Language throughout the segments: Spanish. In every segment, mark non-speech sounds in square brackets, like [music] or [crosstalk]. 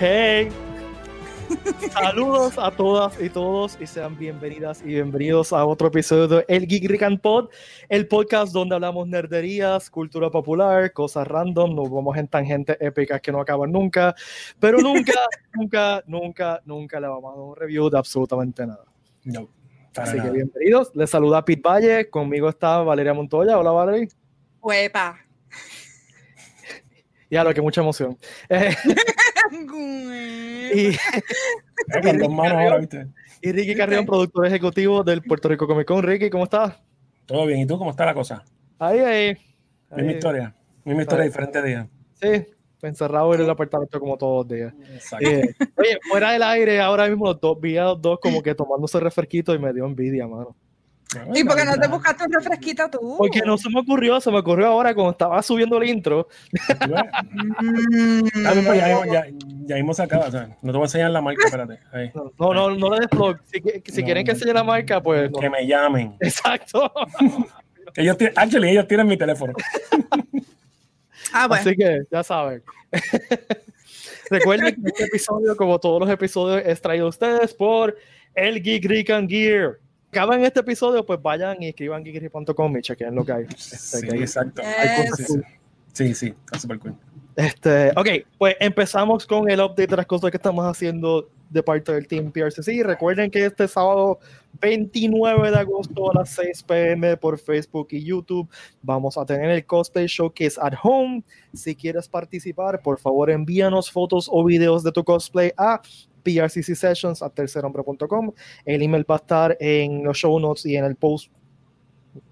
Hey, saludos a todas y todos y sean bienvenidas y bienvenidos a otro episodio de El Geek Rican Pod, el podcast donde hablamos nerderías, cultura popular, cosas random, nos vamos en tangentes épicas que no acaban nunca, pero nunca, [laughs] nunca, nunca, nunca le vamos a dar un review de absolutamente nada. No, Así que bienvenidos, les saluda Pete Valle, conmigo está Valeria Montoya, hola Valeria. Huepa. Ya lo que mucha emoción. Eh, [laughs] y, [laughs] y Ricky Carrión, productor ejecutivo del Puerto Rico Comic Con. Ricky, ¿cómo estás? Todo bien, ¿y tú cómo está la cosa? Ahí, ahí. Misma ahí. historia, misma historia, diferente día. Sí, encerrado en el apartamento como todos los días. Exacto. Eh, oye, fuera del aire, ahora mismo los dos, vi a los dos como que tomándose refresquito y me dio envidia, mano. ¿Y por qué no te buscaste un refresquito tú? Porque no se me ocurrió, se me ocurrió ahora cuando estaba subiendo el intro. Mm, Ah, pues, ya, ya, ya mismo se acaba, o sea, no te voy a enseñar la marca, espérate. Ahí. No, no, no le des blog. Si, que- si No. quieren que enseñe la marca, pues no. Que me llamen. Exacto. [laughs] Ellos tienen, actually, ellos tienen mi teléfono. Ah, bueno. Así que ya saben. [laughs] Recuerden que este episodio, como todos los episodios, es traído a ustedes por el Geek Rican Gear. Acaban este episodio, pues vayan y escriban geekgeek.com y chequen lo que hay. Este, Sí, que hay- exacto. Yes. Sí, sí. Sí, sí, está súper cool. Este, ok, pues empezamos con el update de las cosas que estamos haciendo de parte del Team PRCC. Recuerden que este sábado 29 de agosto a las 6 pm por Facebook y YouTube vamos a tener el Cosplay Showcase at Home. Si quieres participar, por favor envíanos fotos o videos de tu cosplay a prccsessions a tercerhombre.com. El email va a estar en los show notes y en el post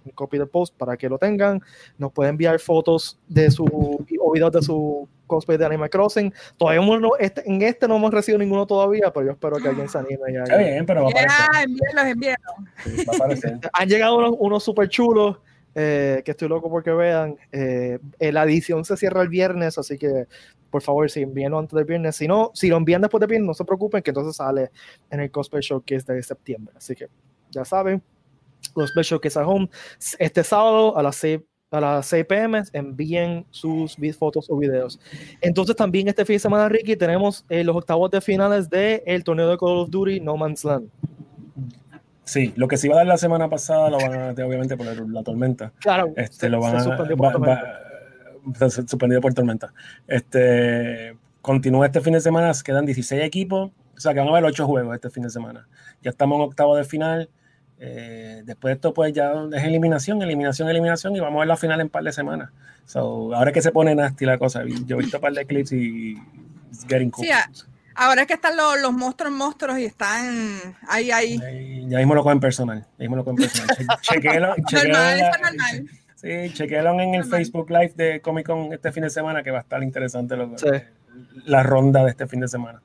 un copy del post para que lo tengan. Nos puede enviar fotos de su o videos de su cosplay de Animal Crossing. Todavía no, este, en este no hemos recibido ninguno todavía, pero yo espero que alguien se anime. y Está bien, pero va a aparecer. Ya, envíalos, envíalos. Va a aparecer. [laughs] Han llegado unos, unos super chulos eh, que estoy loco porque vean. Eh, eh, la edición se cierra el viernes, así que por favor, si envíenlo antes del viernes. Si no, si lo envían después del viernes, no se preocupen, que entonces sale en el Cosplay Showcase de septiembre. Así que ya saben, Cosplay Showcase at Home este sábado a las 6 a las 6 pm envíen sus fotos o videos. Entonces también este fin de semana, Ricky, tenemos eh, los octavos de finales del torneo de Call of Duty No Man's Land. Sí, lo que se iba a dar la semana pasada lo van a obviamente por la tormenta. Claro, Este, se- lo van se a, suspendió por va- tormenta. va- se- suspendido por tormenta. Este, continúa este fin de semana, quedan 16 equipos, o sea que van a haber 8 juegos este fin de semana. Ya estamos en octavo de final. eh, después de esto, pues ya es eliminación, eliminación, eliminación, y vamos a ver la final en un par de semanas. So, ahora es que se pone nasty la cosa. Yo he visto un par de clips y it's getting cool. Sí. Ahora es que están los, los monstruos, monstruos y están ahí, ahí. Ya mismo lo cogen personal. Ya mismo lo cogen personal. Che- [laughs] chequéelo- chequéelo Normal, en la- normal. Sí, chequéalo en el Normal. Facebook Live de Comic Con este fin de semana, que va a estar interesante lo- Sí. la ronda de este fin de semana.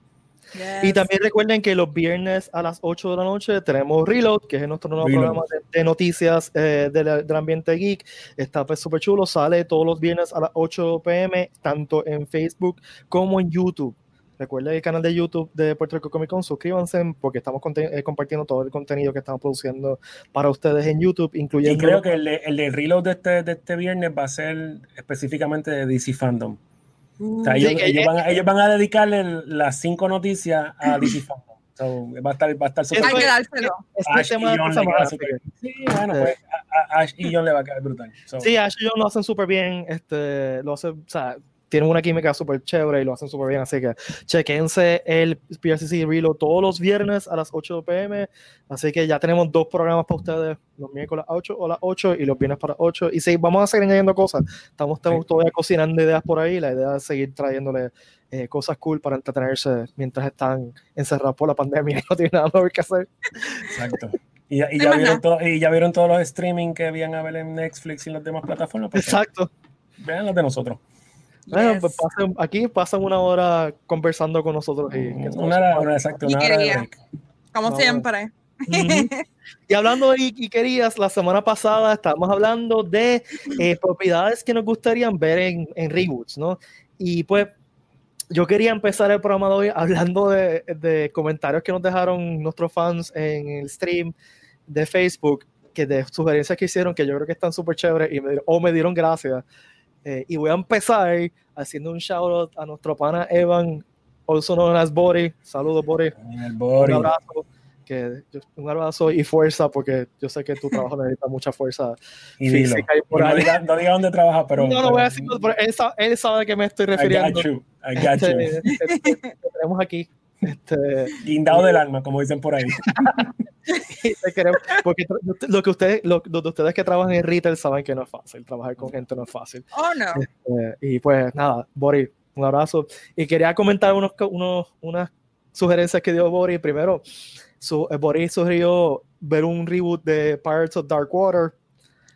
Y Yes. también recuerden que los viernes a las 8 de la noche tenemos Reload, que es nuestro nuevo Reload. programa de, de noticias eh, del, del ambiente geek. Está pues súper chulo, sale todos los viernes a las 8 pm, tanto en Facebook como en YouTube. Recuerden el canal de YouTube de Puerto Rico Comic Con, suscríbanse porque estamos eh, compartiendo todo el contenido que estamos produciendo para ustedes en YouTube, incluyendo... Y creo que el de, el de reload de este, de este viernes va a ser específicamente de DC Fandom. O sea, Uh, ellos, Sí, que- ellos van, a- ellos van a dedicarle las cinco noticias a DC [clears throat] Fandom. So, va a estar, va a estar hay súper que dárselo. es el Ash y tema John le queda. Sí, bueno, pues a, a Ash y John le va a quedar brutal. So, Sí, Ash y John lo hacen súper bien. Este, lo hacen, o sea, tienen una química súper chévere y lo hacen súper bien. Así que chequense el PRCC Reload todos los viernes a las 8 pm. Así que ya tenemos dos programas para ustedes, los miércoles a 8 o las 8 y los viernes para 8. Y sí, vamos a seguir añadiendo cosas. Estamos, estamos Sí. todavía cocinando ideas por ahí. La idea es seguir trayéndole eh, cosas cool para entretenerse mientras están encerrados por la pandemia y no tienen nada mejor que hacer. Exacto. Y, ya- y ya vieron todo- y ya vieron todos los streaming que habían a ver en Netflix y las demás plataformas. Exacto. Vean los de nosotros. Bueno, Yes. pues pasen- aquí pasan una hora conversando con nosotros. Y, que Una hora, una, exacto, una hora de. Como Vamos. siempre. Ujú. Y hablando de y querías, la semana pasada estábamos hablando de eh, [laughs] propiedades que nos gustarían ver en, en reboots, ¿no? Y pues yo quería empezar el programa de hoy hablando de, de comentarios que nos dejaron nuestros fans en el stream de Facebook, que de sugerencias que hicieron, que yo creo que están súper chéveres y me, o me dieron gracias. Eh, y voy a empezar haciendo un shout out a nuestro pana Evan also known as Bori. Saludos, Bori. Un abrazo. Que, un abrazo y fuerza, porque yo sé que tu trabajo necesita mucha fuerza Y dilo. física y Y no moral. diga, no diga dónde trabaja, pero. no, no voy a decirlo, pero él sabe, él sabe a qué me estoy I got refiriendo. you. I got Este, you. este, te tenemos aquí. Este, Guindado del alma, como dicen por ahí. [laughs] porque lo que ustedes, lo, los de ustedes que trabajan en retail saben que no es fácil. Trabajar con gente no es fácil. Oh, no. Eh, y pues nada, Bori, un abrazo. Y quería comentar unos, unos, unas sugerencias que dio Bori. Primero, su, eh, Bori sugirió ver un reboot de Pirates of Dark Water,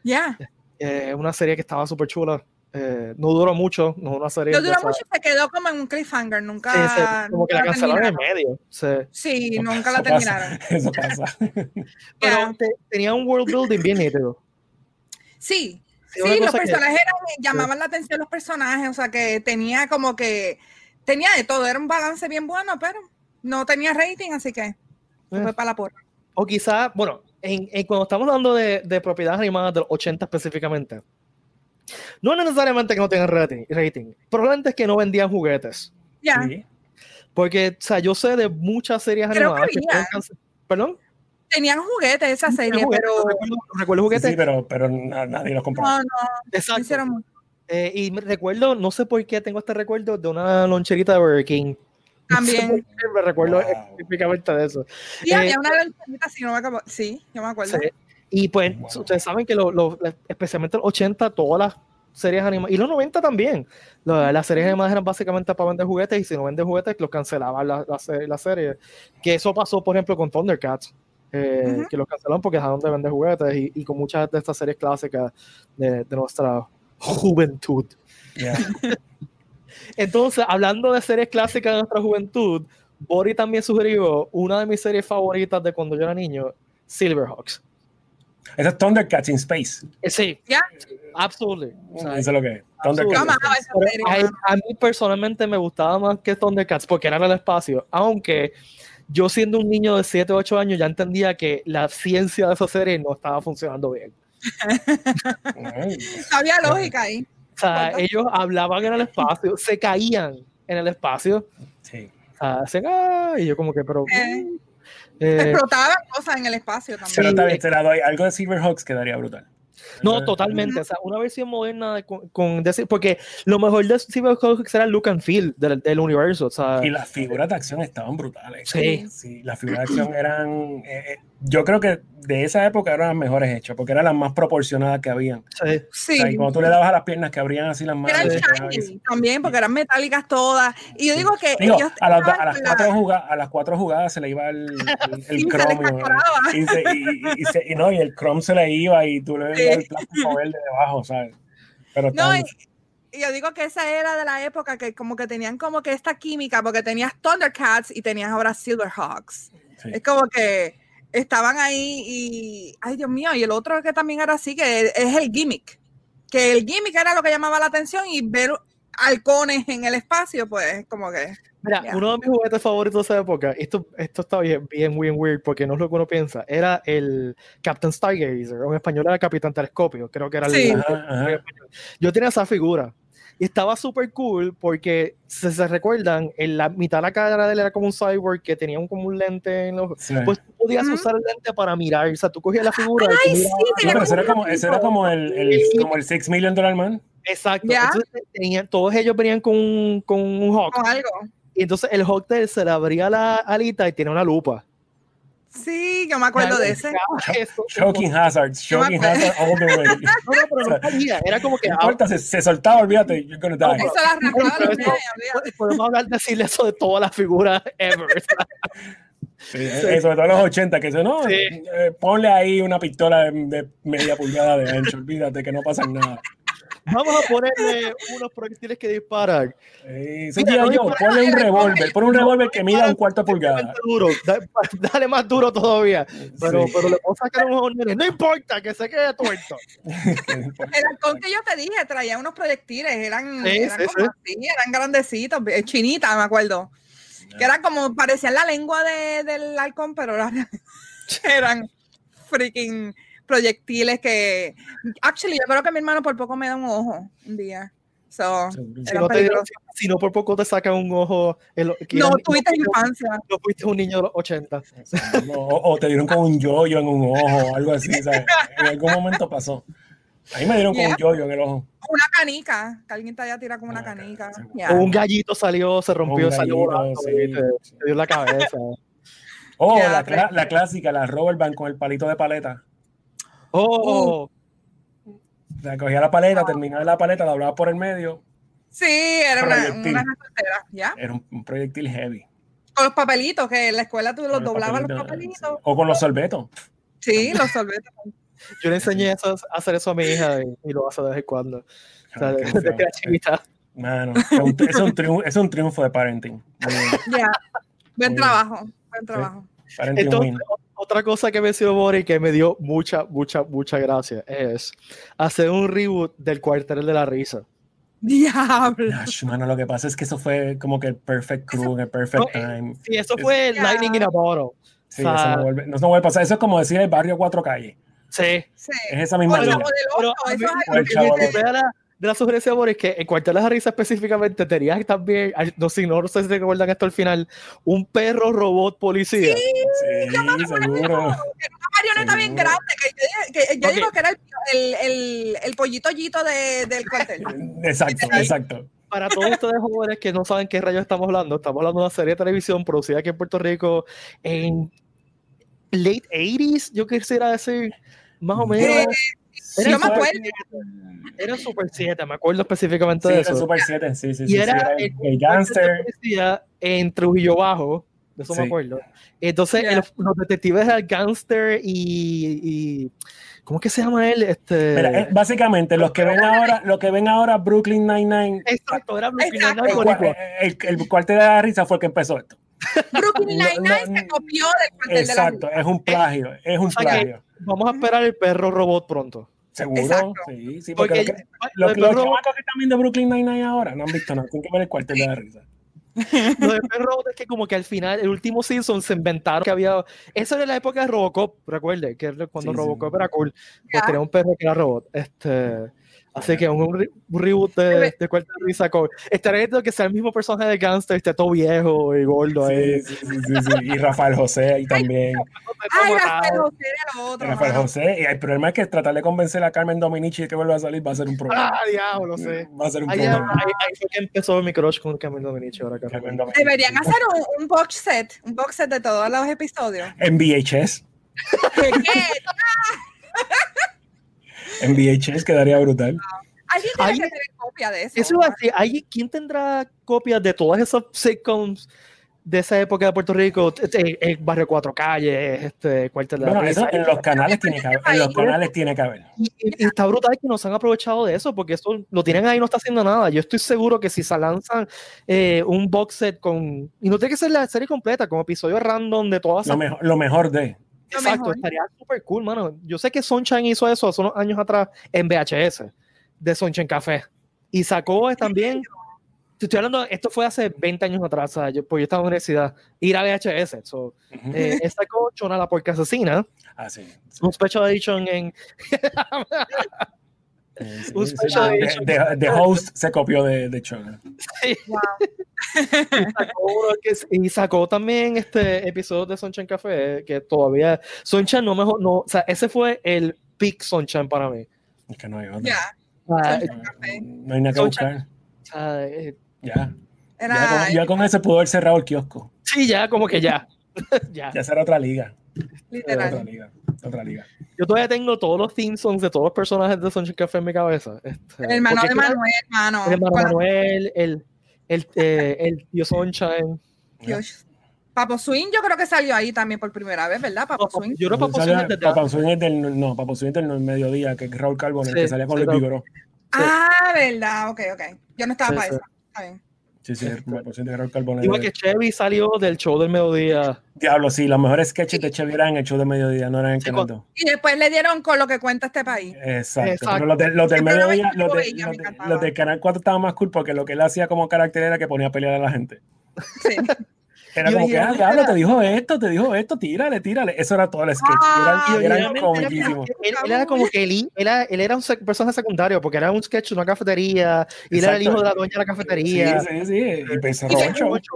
Ya. eh, una serie que estaba súper chula. Eh, no duró mucho, no una serie. No duró mucho y se quedó como en un cliffhanger. Nunca. sí, se- como que la cancelaron en medio. se- Sí, nunca la terminaron. pasa, Eso pasa. [laughs] [laughs] pero te- tenía un world building bien nítido. Sí, Sí, los que- personajes eran, llamaban la atención los personajes, o sea que tenía como que, tenía de todo, era un balance bien bueno, pero no tenía rating, así que se Eh. fue para la porra. O quizá, bueno, en, en- cuando estamos hablando de, de propiedades animadas de los 80 específicamente, no es necesariamente que no tengan rating, rating, probablemente es que no vendían juguetes. Ya, Sí. Porque, o sea, yo sé de muchas series Creo animadas que que había. cance- ¿Perdón? tenían juguetes esa serie, Juguetes, pero Recuerdo, recuerdo Sí, juguetes. sí, pero, pero na- nadie los compró. no, no, exacto. no hicieron Eh, y me recuerdo, no sé por qué tengo este recuerdo de una loncherita de Burger King. No sé También. por qué me recuerdo Wow. específicamente de eso. Y Eh, había una lanchita, si no me acuerdo. Sí, yo me acuerdo. Sí. Y pues, Wow. ustedes saben que lo- lo- especialmente los 80, todas las series animadas, y los 90 también, la- las series animadas eran básicamente para vender juguetes, y si no venden juguetes, los cancelaban la, la, la serie. Que eso pasó, por ejemplo, con Thundercats, eh, que los cancelaron porque dejaron de vender juguetes, y, y con muchas de estas series clásicas de, de nuestra juventud. Yeah. [laughs] Entonces, hablando de series clásicas de nuestra juventud, Bori también sugirió una de mis series favoritas de cuando yo era niño, Silverhawks. Eso es Thundercats in Space. Sí, Ya. absolutely. O sea, Eso es lo que es. Yo Thundercats. a, a mí personalmente me gustaba más que Thundercats porque era en el espacio, aunque yo siendo un niño de 7 o 8 años ya entendía que la ciencia de esa serie no estaba funcionando bien. Había lógica ahí. O sea, ellos hablaban en el espacio, se caían en el espacio, Sí. o sea, hacían, "Ah", y yo como que, pero... Eh. Eh, Explotaban cosas en el espacio también. Pero bien, te la doy. Algo de Silverhawks quedaría brutal. No, totalmente. O sea, una versión moderna de- con, con decir, porque lo mejor de Cyberpunk era el look and feel del, del universo. O sea, Y las figuras de acción estaban brutales. Sí. Sí, las figuras de acción eran. eh, eh, yo creo que de esa época eran las mejores hechas, porque eran las más proporcionadas que habían. sí. O Sí. sea, y cuando tú le dabas a las piernas que abrían así las manos. Eran shiny también, porque eran metálicas todas. Y yo digo que Digo, ellos a, las, a, las cuatro jugadas, a las cuatro jugadas se le iba el, el, [laughs] el Sí, cromio. Y, se- y, y- y se- y no, y el chrome se le iba y tú le veías Sí. el plástico verde debajo, ¿sabes? Pero No, y yo digo que esa era de la época que como que tenían como que esta química, porque tenías Thundercats y tenías ahora Silverhawks. sí. Es como que estaban ahí y, ay Dios mío, y el otro que también era así, que es el gimmick. Que el gimmick era lo que llamaba la atención y ver halcones en el espacio, pues como que... Mira, Ya. uno de mis juguetes favoritos de esa época, esto, esto está bien, bien, bien weird porque no es lo que uno piensa, era el Captain Stargazer, o en español era Capitán Telescopio, creo que era el- Sí. el- Ajá, ajá. Yo tenía esa figura y estaba súper cool porque, si se recuerdan, en la mitad de la cara de él era como un cyborg que tenía un, como un lente en los... Sí. Pues tú podías Ujú. usar el lente para mirar, o sea, tú cogías la figura y Ay, tú sí, mirabas- Sí, tenía pero ese era como ese era como el, el, como el Six Million Dollar Man. Exacto. Ya. Entonces, tenían- todos ellos venían con, un- con un hawk. Con algo. Y entonces el hawk de él se le abría la alita y tiene una lupa. Sí, yo me acuerdo de ese. [laughs] Eso- Shocking Hazards, Shocking. Hazards all the way. [laughs] No, no, pero no salía. Era como que No importa, se, se soltaba, olvídate, you're gonna die. Eso la Bueno, podemos hablar decirle eso de todas las figuras ever. [laughs] Sí, eh, sobre todo en los 80, que se no, Sí. eh, ponle ahí una pistola de, de media pulgada de ancho, olvídate que no pasa nada. Vamos a ponerle unos proyectiles que disparan. Eh, sí, Mira, yo, ponle un revólver, pon un revólver que mida un cuarto de pulgada. Duro. Da- [laughs] dale más duro todavía. Pero, Sí. pero le puedo sacar unos nenes. No importa, que se quede tuerto. El halcón que yo te dije traía unos proyectiles, eran, Sí, eran sí, como así, eran grandecitos, eh, chinitas, me acuerdo. Que eran como, parecían la lengua de- del halcón, pero eran, [laughs] eran freaking proyectiles que. Actually, yo creo que mi hermano por poco me da un ojo un día. So. Si no, te dieron- peligroso. si no por poco te sacan un ojo. el- no tuviste no, infancia. no fuiste un niño de los 80. No, o, te dieron con un yoyo en un ojo o algo así, ¿sabes? [laughs] En algún momento pasó. A mí me dieron con un Yeah. yoyo en el ojo. Una canica, que alguien te haya tirado con una canica. Yeah. O un gallito salió, se rompió, Un salió gallito, volando, sí, te, sí. te dio la cabeza. Oh, [laughs] Ya, la, la clásica, la Robert Band con el palito de paleta. Oh, O sea, cogía la paleta, terminaba la paleta, la doblaba por el medio. Sí, era una, Proyectil. una ¿ya? Era un, un proyectil heavy. Con los papelitos, que en la escuela tú los doblabas los papelitos. O con los sorbetos. Sí, los sorbetes. yo le enseñé eso- a hacer eso a mi hija y, y lo hace de vez en cuando. O sea, Ah, de-. Mano, es un, triunfo, es un triunfo de parenting. Ya. Buen trabajo, buen trabajo. Parenting Entonces, win. O- otra cosa que mencionó Bori que me dio mucha, mucha, mucha gracia es hacer un reboot del cuartel de la risa. Diablo. Gosh, mano, lo que pasa es que eso fue como que el perfect crew, el perfect No, eh, time. Sí, eso fue. Lightning in a Bottle. Sí, o sea, eso no vuelve, no, no vuelve a pasar. Eso es como decir el barrio Cuatro Calles. Sí. Sí. Es esa O, misma lo- línea. o eso es o el chavo de la, sugerencia de Boris que en Cuartel de la Risa específicamente tenías también, no, sé, no sé si recuerdan esto al final, un perro robot policía. Sí, seguro. una marioneta bien grande que, yo- que yo digo que era el, el, el, el pollito yito de, del cuartel. Exacto, exacto. Para todos ustedes jóvenes que no saben qué rayos estamos hablando, estamos hablando de una serie de televisión producida aquí en Puerto Rico en late 80s, yo quisiera decir, más o menos. Eh, Era yo me Super- acuerdo. Era Super 7, me acuerdo específicamente Sí, de era eso. Super 7, sí, sí, y sí. era, sí, era el, el, gangster. en Trujillo Bajo, de eso Sí. me acuerdo. Entonces, Ya. el- los detectives eran gangster y, y- ¿cómo es que se llama él? Este, Mira, básicamente, los que ven ahora, los que ven ahora Brooklyn Nine-Nine, exacto, era Brooklyn Exacto. el, Nine-Nine el, el cuartel de la risa fue el que empezó esto. Brooklyn No, Nine-Nine no, se copió del cuartel de la Exacto, es un plagio, es un o sea que- plagio. Vamos a esperar el perro robot pronto. Seguro, Exacto. sí, sí, porque, Porque lo que- lo los, los que están viendo Brooklyn Nine-Nine ahora no han visto nada, tienen que ver el cuartel de la risa. [laughs] Lo del perro robot es que como que al final, el último season se inventaron que había... Eso era la época de Robocop, recuerde, que era cuando Sí, sí. Robocop era cool. Pues tenía un perro que era robot. Este... Así que un, re- un reboot de, de Cuartel de Risa con... Estaría viendo que sea el mismo personaje de Gangster, esté todo viejo y gordo ahí. Sí, sí, sí, sí, sí. Y Rafael José ahí también. Ay, Rafael. José era lo otro. Rafael. José. Y el problema es que tratar de convencer a Carmen Dominici de que vuelva a salir va a ser un problema. Ah, diablo, sé. Va a ser un problema. ahí- fue que empezó mi crush con Camilo Dominici ahora Carmen. Deberían hacer un, un box set, un box set de todos los episodios. En VHS. [laughs] ¿Qué? En VHS quedaría brutal. Alguien tiene que tener copia de eso. Eso iba a decir, ¿hay- ¿quién tendrá copias de todas esas sitcoms de esa época de Puerto Rico? El, el Barrio Cuatro Calles, este, Cuartel de la Bueno, Risa. eso en los canales tiene que haber. En los canales tiene que haber. Y, y- está brutal que nos han aprovechado de eso, porque eso lo tienen ahí y no está haciendo nada. Yo estoy seguro que si se lanzan eh, un box set con. Y no tiene que ser la serie completa, con episodios random de todas Lo mejor, lo mejor de. Exacto, mejor. estaría súper cool, mano. Yo sé que Sunshine hizo eso hace unos años atrás en VHS, de Sunshine Café. Y sacó eh, también. te Estoy hablando, esto fue hace 20 años atrás, sea, yo, pues yo estaba en la universidad, ir a VHS. So, Ujú. eh, él sacó Chona la Porca Asesina, Ah, sí. un special edition en, Sí, [laughs] sí, un sí. special The- edition. The, The Host se copió de, de Chona. Wow. sacó uno que es- y sacó también este episodio de Sunshine Café que todavía Sunshine no mejor no o sea ese fue el peak Sunshine para mí Es que no hay otra. Sea, Sunshine No, hay nada que Sunshine. buscar. eh, Ya. Era, Ya con, ya con eso pudo haber cerrado el kiosco. sí ya como que ya [laughs] ya Ya será otra liga. Otra literal. liga. Otra liga. yo todavía tengo todos los theme songs de todos los personajes de Sunshine Café en mi cabeza este, El hermano de que Manuel, hermano. el hermano Manuel el el, eh, el tío Sunshine Dios. Papo Swing yo creo que salió ahí también por primera vez, ¿verdad? Papo Swing. yo Salía- desde Papá Swing es del, no, Papá Swing es del mediodía, que es Raúl Carbone, el Sí, que salía con sí, Raúl. Vigoró. Ah, verdad, ok, ok. Yo no estaba Sí, para sí. eso. Está bien. Sí, sí, Papá Swing de igual que Chevy salió del show del mediodía Diablo, sí, los mejores sketches de Chevy eran en el show de mediodía, no eran en Sí, Canal 2. Y después le dieron con lo que cuenta este país. Exacto. Exacto. Pero los, de- los del mediodía, los, de- de- los del Canal 4 estaban más cool porque lo que él hacía como carácter era que ponía a pelear a la gente. Sí. Era Yo como que, ah, diablo, te dijo esto, te dijo esto, tírale, tírale. Eso era todo el sketch. Ah, Eran, eran comiquísimos. Él, él era como que él, él era, él era un sec- personaje secundario porque era un sketch de una cafetería y él era el hijo de la dueña de la cafetería. Sí, sí, sí. Y show. Mucho.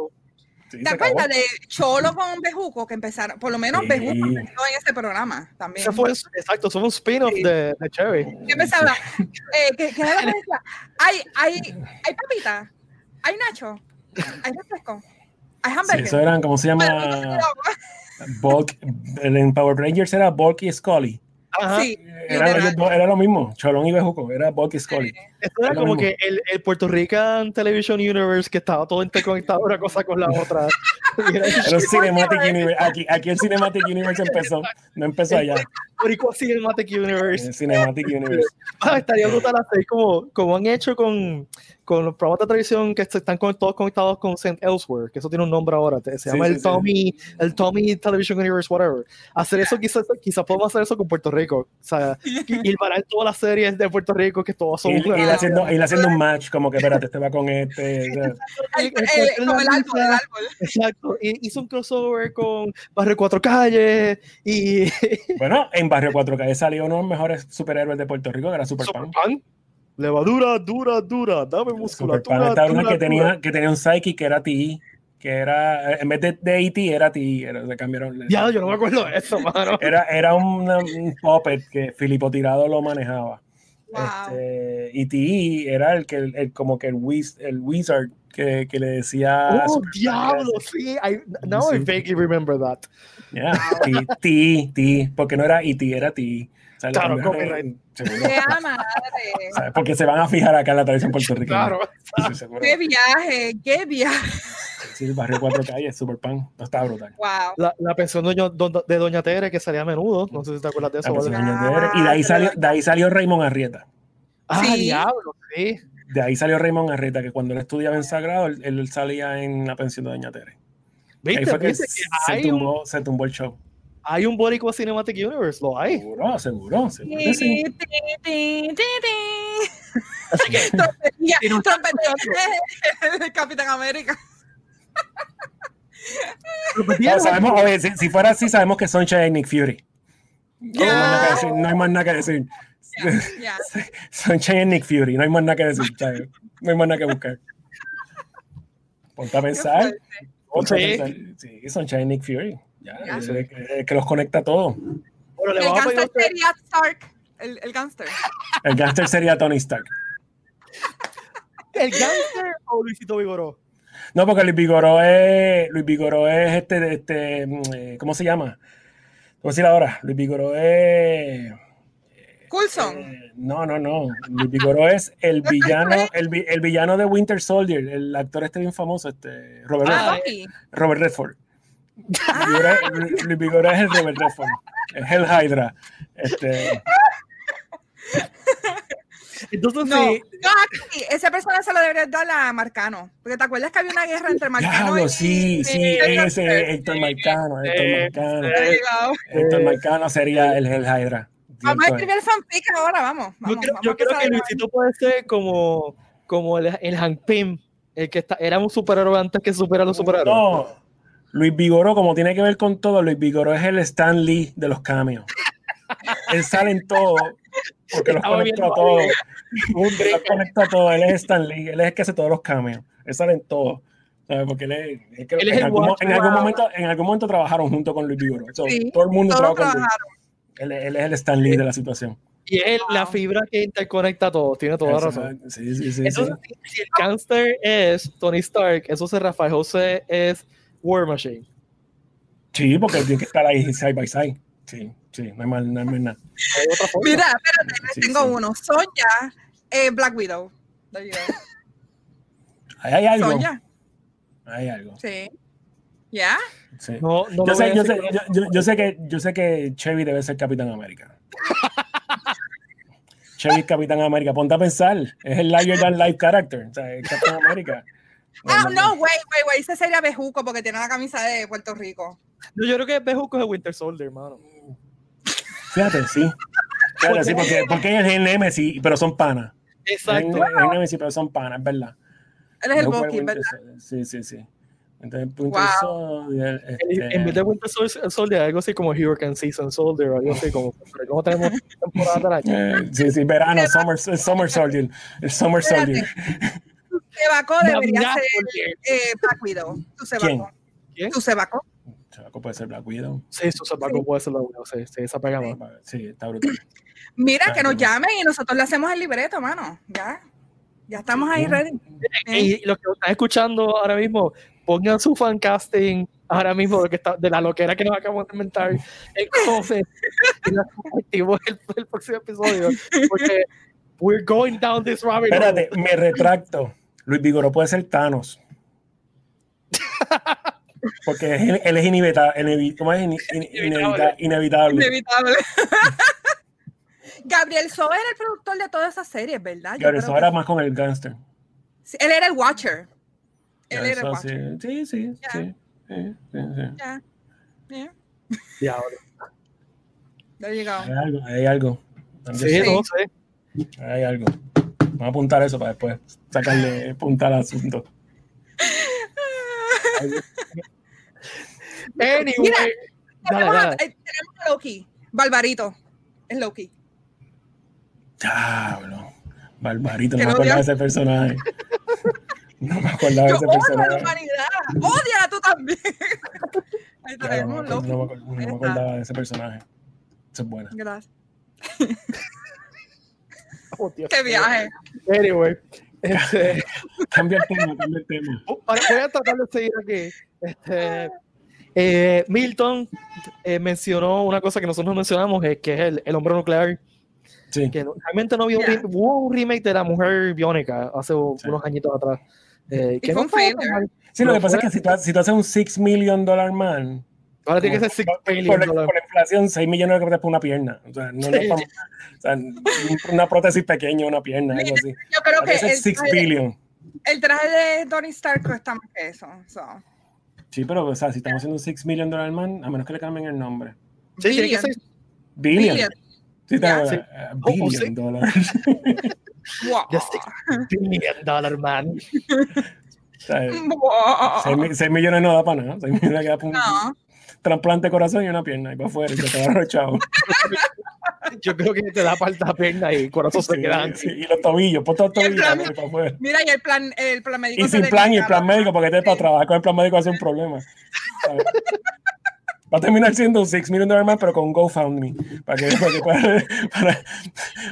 Sí, ¿Te se acabó. acuerdas de Cholo con Bejuco que empezaron? Por lo menos Sí. Bejuco empezó en ese programa también. Ese fue, exacto, eso fue un spin-off Sí. de, de Cherry. ¿Qué empezaba? Eh, ¿qué, qué era lo que decía? Hay, hay, hay papita, hay nacho, hay refresco, hay Sí, hamburger. eso eran, ¿cómo se llama? Bulk, el en Power Rangers era Bulk y Scully. Ajá. Sí, Era, lo mismo, Cholón y Bejuco, era Bulk y Scully. Esto era como mismo. que el, el Puerto Rican Television Universe que estaba todo interconectado una cosa con la otra. [laughs] Era Cinematic Universe. Aquí, aquí el Cinematic Universe empezó, no empezó allá. Boricua Cinematic Universe. El Cinematic Universe. Ah, estaría brutal hacer como, como han hecho con, con los programas de televisión que están con- todos conectados con St. Elsewhere, que eso tiene un nombre ahora, te- se Sí, llama sí, el sí. Tommy, el Tommy Television Universe, whatever. Hacer eso quizás [laughs] quizás podemos hacer eso con Puerto Rico. O sea, [laughs] y parar todas las series de Puerto Rico que todas son Y, y haciendo, y haciendo un match, como que espérate, este va con este. o sea, [laughs] El- el- el- el- como el árbol, el árbol. Exacto, y hizo un crossover con Barrio Cuatro Calles y Bueno, en Barrio 4 Calles salió uno de los mejores superhéroes de Puerto Rico, que era Superpan. Superpan. Levadura, dura, dura, dame musculatura. Estaba una dura, que tenía, que tenía un psychic que era TI, que era, en vez de, de E.T. era TI, era, se cambiaron. Ya, yo no me acuerdo de eso, mano. [laughs] Era, era una- un puppet que Filipo Tirado lo manejaba. Wow. Este, y TI era el que el, el- como que el, wiz, el wizard que, que le decía Oh, diablo, sí. I, now I Sí. vaguely remember that. Yeah, T, T, T, porque no era E.T., era T. Sea, Claro, cambiaron copyright. el- seguro. ¡Qué [laughs] madre! Porque se van a fijar acá en la televisión puertorriqueña. Claro. Sí. ¡Qué viaje! ¡Qué viaje! Sí, el barrio Cuatro Calles, Superpan. No está brutal. ¡Wow! La, la pensión de Doña, de Doña Tere que salía a menudo. No sé si te acuerdas de eso. La. Y de ahí salió, de ahí salió Raymond Arrieta. Ah, Sí. diablo, sí. De ahí salió Raymond Arrieta, que cuando él estudiaba en Sagrado, él, él salía en la pensión de Doña Tere. Ahí fue que ¿Viste se, que un, tumbó, se tumbó el show. Hay un Boricua Cinematic Universe? Lo hay. Seguro, seguro, seguro sí. ti. Así que, Trompetilla, Y no- trompetilla de [laughs] Capitán América. No, sabemos, oye, si, si fuera así, sabemos que Sunshine es Nick Fury. No hay más nada que decir. No hay más nada que decir. [laughs] Sunshine es Nick Fury. No hay más nada que decir. ¿sabes? No hay más nada que buscar. Ponte a pensar. Ponte a Sí. pensar. Sí, Sunshine es Nick Fury. Ya, Ya. es el que, el que los conecta a todos. Bueno, El gangster sería Stark. El, el gangster. El gangster sería Tony Stark. ¿El gangster o Luisito Vigoró? No, porque Luis Vigoró es. Luis Vigoró es este. este mm, eh, ¿Cómo se llama? ¿Cómo decir ahora? Luis Vigoró es. Coulson. Eh, no, no, no. Luis Vigoró es el villano, el, vi- el villano de Winter Soldier, el actor este bien famoso, este Robert, Ah, Redford. Robert Redford. Luis Vigoró es- es el Robert Redford, el Hell Hydra. Este, Entonces, No, sí. no, aquí, ese personaje se lo debería dar a Marcano. Porque te acuerdas que había una guerra entre Marcano diablo, y. sí, sí, y- ese Héctor Marcano, Héctor Marcano. Go. Héctor Marcano sería el Hell Hydra. Vamos a es. escribir el fanfic ahora, vamos. Yo creo, vamos yo creo que Luisito puede ser como, como el, el Hank Pym, el que está, era un superhéroe antes que supera a los superhéroes. No, Luis Vigoró, como tiene que ver con todo, Luis Vigoró es el Stan Lee de los cameos. Él sale en todo, porque los conecta a todos. Él los conecta a todos. Él es Stan Lee, él es el que hace todos los cameos. Él sale en todo. ¿sabes? Porque él es, es que Él es en, el algún, en algún momento, en algún momento trabajaron junto con Luis Vigoró. So, Sí, todo el mundo Todos trabaja con Luis. Él, él es el Stan Lee de la situación. Y es la fibra que interconecta a todos, tiene toda la razón. Sí, sí, sí. Entonces, sí. si el gangster es Tony Stark, entonces Rafael José es War Machine. Sí, porque tiene que estar ahí side by side. Sí, sí, no hay más, no hay nada. Hay otra forma. Mira, espérate, Sí, tengo sí. uno. Sonja, eh, Black Widow. Ahí hay algo. Sonja, Hay algo. sí. ¿Ya? Sí. No, no yo, sé, yo, sé, yo, yo- yo sé que, yo sé que Chevy debe ser Capitán América. [laughs] Chevy es Capitán América. Ponte a pensar. Es el larger than life character. O sea, es Capitán América. Ah, no, wait, wait, wait. Ese sería Bejuco porque tiene la camisa de Puerto Rico. No, yo creo que Bejuco es el Winter Soldier, hermano. Fíjate, sí. Fíjate, sí, porque, porque es el Nemesis, pero son panas. Es Exacto. el Nemesis, pero son panas, es verdad. Él es el Bucky, ¿verdad? Soldier. Sí, sí, sí. Entonces, Winter Wow. Soldier, este, En vez de Winter Sol- Soldier, algo así como Hurricane Season Soldier, o algo así como. ¿Cómo tenemos temporada del año? [laughs] eh, sí, sí, verano, Summer, Summer Soldier. El Summer Espérate. Sebaco debería Navidad, ser eh, Black Widow. Tu. Sebaco. ¿Quién? Tu Sebaco. Chavaco puede ser Black Widow. Sí, su zapato puede ser la uno, sí, sí, esa pega más. Sí, está brutal. Mira, que nos llamen y nosotros le hacemos el libreto, mano. Ya. Ya estamos ahí Sí. ready. Eh, Y los que están escuchando ahora mismo, pongan su fancasting ahora mismo de, que está, de la loquera que nos acabamos de inventar en [laughs] y el, el próximo episodio. Porque we're going down this rabbit hole. Espérate, me retracto. Luis Vigoro puede ser Thanos. Porque es- él es inevitable. ¿Cómo es? In- in- inevita- inevitable. Inevitable. [laughs] Gabriel Sobe era el productor de todas esas series, ¿verdad? Eso que era más con el gangster. sí. Él era el Watcher. Él era el Watcher. sí, sí, sí, Ya. sí, sí, sí, sí. Ya. Ya. Diablo. There you go. Hay algo, hay algo. Sí, no sé. Hay algo. Vamos a apuntar eso para después sacarle punta al asunto. Anyway, Mira, dale, Tenemos a, dale. eh, tenemos a Loki. Barbarito. Es Loki. Diablo. Barbarito, no me acordaba de ese personaje. No me acordaba de Yo ese odio a la personaje. humanidad. Odia tú también. [laughs] Ahí Claro, tenemos no, acuerdo- no me acuerdo- no me acordaba de ese personaje. Eso es bueno. Gracias. Oh, Dios Qué viaje. Anyway, este, [laughs] Cambia el tema, cambia el tema. Ahora voy a tratar de seguir aquí. Este, eh, Milton eh, mencionó una cosa que nosotros no mencionamos, eh, que es el, el hombre nuclear. Sí. Que no- realmente no había un, Ya. re- hubo un remake de la mujer biónica hace unos añitos atrás. eh, Y que fue no mal. Sí, lo que pasa es fue- que si tú, si tú haces un 6 million dollar man, Ahora tiene que ser 6 por, billion por la inflación, 6 millones de dólares por una pierna. O sea, no, no Sí. es para- o sea, un- una prótesis pequeña, una pierna, algo así. Yo creo que es 6 traje, billion. el traje de Tony Stark cuesta más que eso. so. Sí, pero o sea, si estamos haciendo un 6 million dollar man, a menos que le cambien el nombre. Sí, tiene que Billion. ser. Billion. Billion. Sí, está, Sí. eh, Oh, billion sí. dólares. Wow. 6 billion dollar man. [laughs] O sea, Wow. 6, mi- 6 millones no da para nada. 6 millones queda para un No. Trasplante de corazón y una pierna. Y para afuera, y se te va chavo. [laughs] Yo creo que te da la pierna y el corazón se Sí, quedan. sí, y los tobillos, ponte los Y el tobillos plan- para afuera. Mira, y el plan, el plan médico. Y sin plan y el plan la- médico, porque este para trabajar con el plan médico hace un problema. ¿sabes? Va a terminar siendo un 6 million dollar man, pero con GoFundMe, para que, para que, pueda, [laughs] para,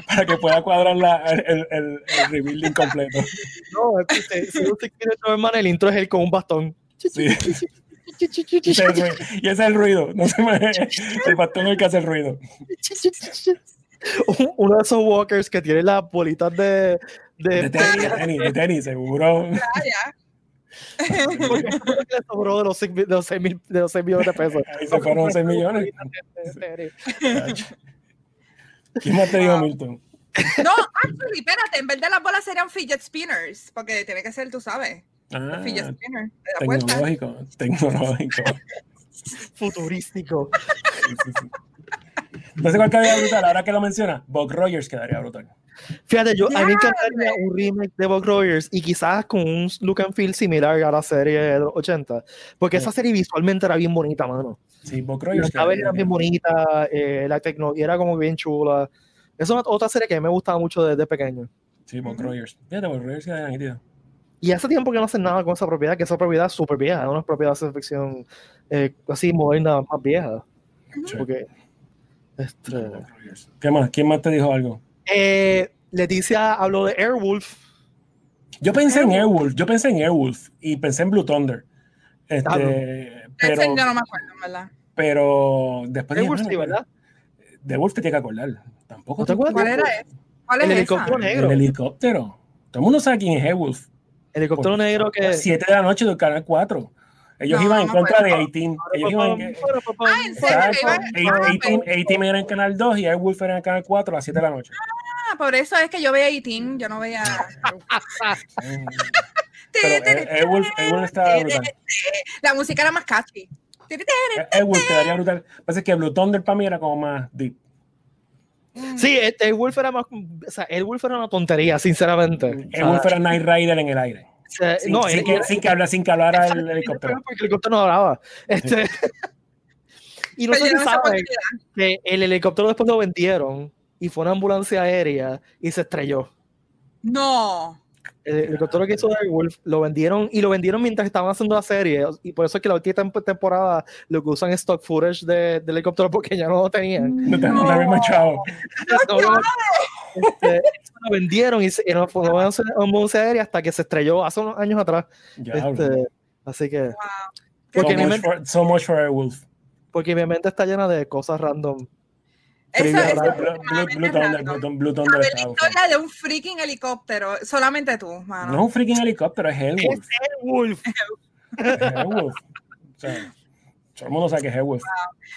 para que pueda cuadrar la, el, el, rebuilding completo. No, es que si- 6 billion dollar man, el intro es él con un bastón. Sí. Y ese es el ruido. No se me, el bastón es el que hace el ruido. Uno de esos walkers que tiene las bolitas de, de, De tenis, de tenis, de tenis, seguro. Ah, ya. porque que le sobró de los 6 de los seis mil de los millones de pesos. Ahí se fueron 6 millones. ¿Quién más te dijo Milton? No, actually, espérate, en vez de las bolas serían fidget spinners, porque tiene que ser, tú sabes, Ah, spinner. la puerta. tecnológico, [laughs] tecnológico. Futurístico. Sí, sí, sí. Entonces, ¿cuál quedaría brutal? Ahora que lo menciona, Buck Rogers quedaría brutal. Fíjate, yo, a mí me encantaría un remake de Buck Rogers y quizás con un look and feel similar a la serie de los 80. Porque esa serie visualmente era bien bonita, mano. Sí, Las Rogers quedaría eran bien bonitas, eh, la tecnología era como bien chula. Es una otra serie que me gustaba mucho desde pequeño. Sí, Buck Rogers. Fíjate, Buck Rogers quedaría. Y hace tiempo que no hacen nada con esa propiedad, que esa propiedad es súper vieja, es una propiedad de ciencia ficción eh, así moderna, más vieja. Sí, Porque, este. ¿Qué más? ¿Quién más te dijo algo? eh, Leticia habló de Airwolf. Yo pensé en Airwolf, yo pensé en Airwolf y pensé en Blue Thunder. Este, Claro. pero, yo no me acuerdo, en ¿verdad? pero después Airwolf, sí, ¿verdad? De Wolf te tiene que acordar. Tampoco ¿No te acuerdas? ¿Cuál era ese? ¿Cuál El es helicóptero esa? negro. El helicóptero. Todo el mundo sabe quién es Airwolf. Helicóptero Por negro que. 7 de la noche del canal 4. Ellos No, iban en contra de. 18. Ellos iban en, Ah, ¿en serio? A-Team A-Team era en canal 2 y Airwolf era en canal 4 a las 7 de la noche. Ah, por eso es que yo veía E-Team, yo no veía. [laughs] Pero Airwolf, Airwolf estaba brutal. La música era más catchy. Airwolf quedaría brutal. Pasa es que Blue Thunder para mí era como más deep. Sí, el, el Wolf era más. O sea, el Wolf era una tontería, sinceramente. O sea, Airwolf era Night Rider en el aire. Sin, no, sin él- que, él- sin que hablar, sin que hablara el helicóptero. Porque el helicóptero no hablaba. Este, [laughs] y no sé si oportunidad. que el helicóptero después lo vendieron y fue una ambulancia aérea y se estrelló. No. El helicóptero que hizo Wolf lo vendieron y lo vendieron mientras estaban haciendo la serie y por eso es que la última tem- temporada lo que usan es stock footage de, del helicóptero porque ya no lo tenían. No no te habías machado. No, no, este, lo vendieron y, se, y no fue una aérea hasta que se estrelló hace unos años atrás. Diablo. Este, así que porque so, much mente- for, so much for Airwolf. porque mi mente está llena de cosas random. Random. es Blue, Thunder, la historia de un freaking helicóptero. Solamente tú, mano. No es un freaking helicóptero, es Airwolf. Wolf. Es Airwolf. O sea, todo el mundo sabe que es Airwolf.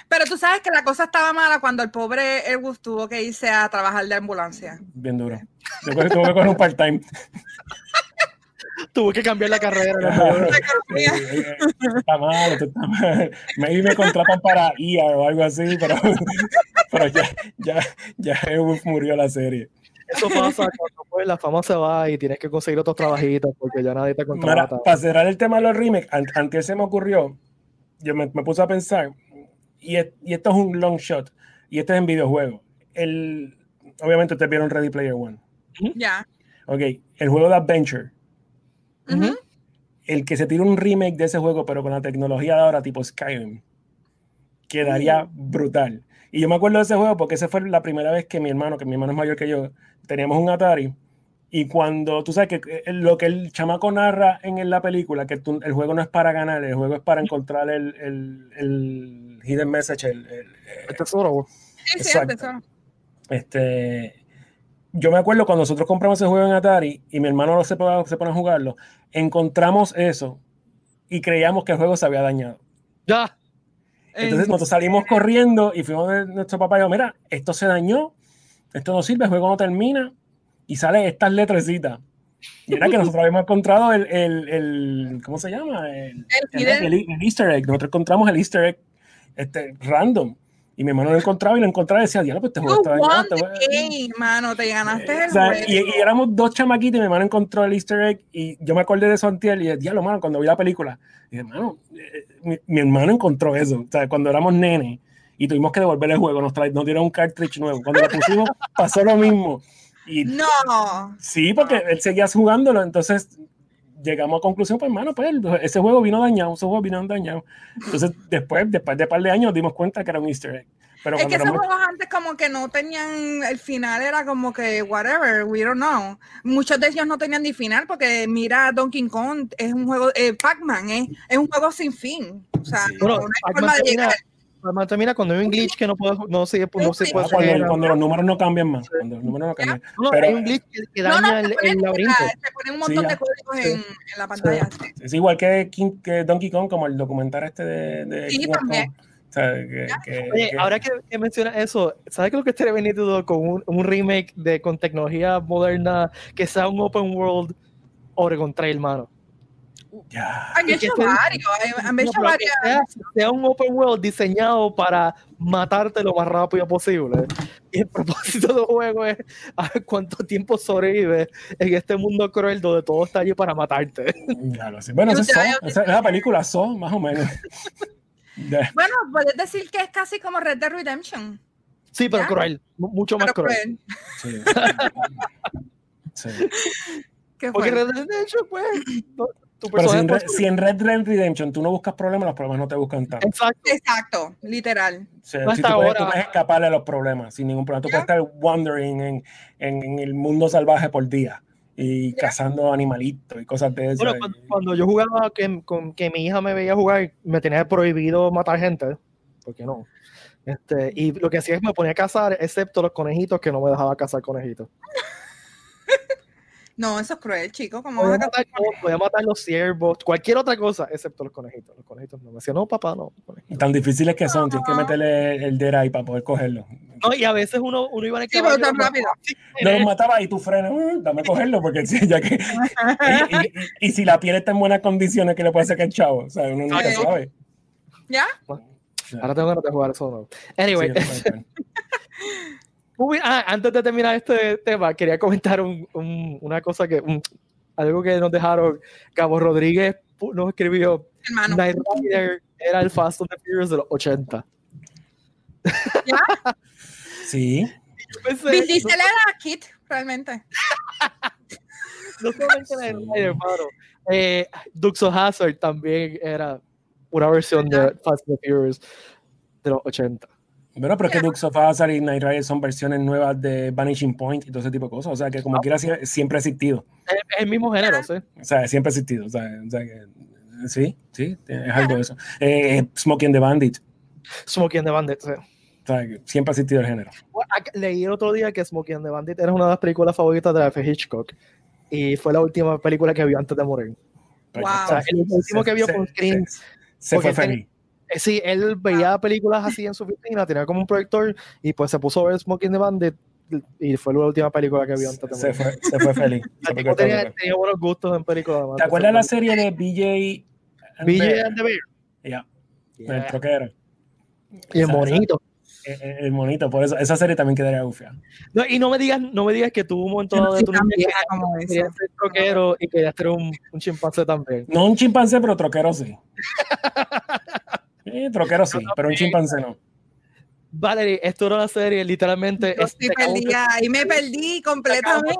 Pero tú sabes que la cosa estaba mala cuando el pobre Airwolf tuvo que irse a trabajar de ambulancia. Bien duro. Yo creo que tuve que coger un part-time. [laughs] Tuve que cambiar la carrera. esto está mal, esto está mal. Maybe me contratan para ER o algo así, pero, pero ya, ya, ya murió la serie. Eso pasa cuando pues, la fama se va y tienes que conseguir otros trabajitos porque ya nadie te Mira, contrata. para cerrar el tema de los remakes, an- antes se me ocurrió, yo me, me puse a pensar, y, es- y esto es un long shot, y este es en videojuego. El, obviamente ustedes vieron Ready Player One. Ya. Ok, el juego de Adventure, El que se tire un remake de ese juego, pero con la tecnología de ahora, tipo Skyrim, quedaría brutal. Y yo me acuerdo de ese juego porque esa fue la primera vez que mi hermano, que mi hermano es mayor que yo, teníamos un Atari. Y cuando tú sabes que eh, lo que el chamaco narra en la película, que tú- el juego no es para ganar, el juego es para encontrar el, el, el hidden message, el- el- El tesoro. Sí, sí, Exacto. eso. este, yo me acuerdo cuando nosotros compramos ese juego en Atari y mi hermano se pone, se pone a jugarlo, encontramos eso y creíamos que el juego se había dañado. Ya. Entonces En- nosotros salimos corriendo y fuimos de nuestro papá y yo, mira, esto se dañó, esto no sirve, el juego no termina y sale estas letrecitas. Y era que nosotros [laughs] habíamos encontrado el, el, el- ¿cómo se llama? El- el easter egg. Nosotros encontramos el easter egg este, random. Y mi hermano lo encontraba y lo encontraba y decía, diablo, pues won este the juego-". game, mano. Te ganaste el O sea, y, y éramos dos chamaquitos y mi hermano encontró el easter egg y yo me acordé de eso antier y dije, diablo, mano, cuando vi la película, dije, mano, eh, mi, mi hermano encontró eso. O sea, cuando éramos nenes y tuvimos que devolver el juego, nos, nos dieron un cartridge nuevo. Cuando lo pusimos, pasó lo mismo. Y No. sí, porque él seguía jugándolo, entonces llegamos a conclusión, pues hermano, pues ese juego vino dañado, ese juego vino dañado. Entonces, después, después de un par de años, dimos cuenta que era un easter egg. Pero Es cuando que esos éramos- juegos antes como que no tenían, el final era como que whatever, we don't know. Muchos de ellos no tenían ni final porque mira Donkey Kong es un juego, eh, Pac-Man es, es un juego sin fin. O sea, Sí. no, Bueno, no hay forma de llegar. Termina cuando hay un glitch que no puede, no se, no se Sí. puede Ah, cuando, los números no cambian más, cuando los números no cambian. No, pero- hay un glitch que, que No, daña no, el, laberinto. te ponen un montón Sí, de ya. códigos Sí. en, en la pantalla. sí. Es igual que, King- que Donkey Kong, como el documental este de, de Sí, King of también. Kong. O sea, que, que- Oye, que- ahora que, que mencionas eso, ¿sabes qué lo que estaría venido con un, un remake de con tecnología moderna que sea un open world Oregon Trail, mano? Ya. Han ¿Y hecho varios, han- No, hecho varias. sea, sea un open world diseñado para matarte lo más rápido posible. Y el propósito del juego es a ver cuánto tiempo sobrevives en este mundo cruel donde todo está allí para matarte. Ya lo sé. Bueno, esa es, la película Saw, más o menos. [laughs] Bueno, puedes decir que es casi como Red Dead Redemption. Sí, pero Ya. cruel, mu- mucho más Pero cruel. cruel. Sí. [laughs] Sí. ¿Qué Porque? Red Dead Redemption, pues, no- tu Pero si en, Red- si en Red Dead Redemption tú no buscas problemas, los problemas no te buscan tanto. Exacto. Exacto, literal. O sea, No si hasta tú, puedes, tú ahora. puedes escapar de los problemas sin ningún problema. Tú Ya. puedes estar wandering en, en- en el mundo salvaje por día y cazando animalitos y cosas de esas. Bueno, cuando, cuando yo jugaba que, con que mi hija me veía jugar, me tenía prohibido matar gente. ¿Por qué no? Este, y lo que hacía es me ponía a cazar, excepto los conejitos, que no me dejaba cazar conejitos. [laughs] No, eso es cruel, chico. ¿Cómo Podía vas a matar, podía matar los ciervos, cualquier otra cosa, excepto los conejitos. Los conejitos no. Me decía, no, papá, no. conejitos". Tan difíciles que son, tienes que meterle el ahí para poder cogerlo. No, y a veces uno, uno iba en el Sí, pero caballo, tan ¿no? rápido. [laughs] No los mataba y tú frenas, "Uh, dame cogerlo, porque si, ya que. [laughs] Y, y- y- si la piel está en buenas condiciones, ¿qué le puede sacar el chavo? O sea, uno nunca Sí. sabe. ¿Ya? Ahora tengo ganas de jugar eso. Anyway, Sí, no, [laughs] ah, antes de terminar este tema, quería comentar un- un- una cosa que. un- algo que nos dejaron, Cabo Rodríguez nos escribió, Hermano. Knight Rider era el Fast and the Furious de los 80. [laughs] Sí. Yo pensé, Vin Diesel era Kit, realmente. no, solamente Knight Rider, hermano. Eh, Dukes of Hazzard también era una versión de Fast and the Furious de los 80. Bueno, pero es que Dukes of Hazzard y Night Rider son versiones nuevas de Vanishing Point y todo ese tipo de cosas. O sea, que como quiera sie- siempre ha existido. Es, el mismo género, ¿sí? O sea, siempre ha existido. O sea, o sea que, sí, sí, es algo de eso. Eh, Smoking the Bandit. Smokey and the Bandit, sí. O sea, que siempre ha existido el género. Leí el otro día que Smokey and the Bandit era una de las películas favoritas de Alfred Hitchcock. Y fue la última película que vio antes de morir. Wow. O sea, el último que vio Se- con screen. Se, se fue feliz. Eh, Sí, él veía películas así en su oficina, tenía como un proyector y pues se puso a ver Smokey and the Bandit y fue la última película que vio antes de Se fue, se fue feliz. [laughs] Se El fue tenía, feliz. tenía buenos gustos en películas. ¿Te de acuerdas la ser serie de BJ? and BJ and the Bear? Ya, Yeah. el troquero. Y el monito. esa- eh, eh, El monito, por eso. Esa serie también quedaría gufia. No, y no me digas, no me digas que tuvo un no dado de tu vieja como querías ser troquero y querías ser un, un chimpancé también. No un chimpancé, pero troquero sí. [laughs] Sí, troquero sí, pero un chimpancé no. Valerie, esto era una serie, literalmente. Yo es- sí perdía, ahí me perdí completamente.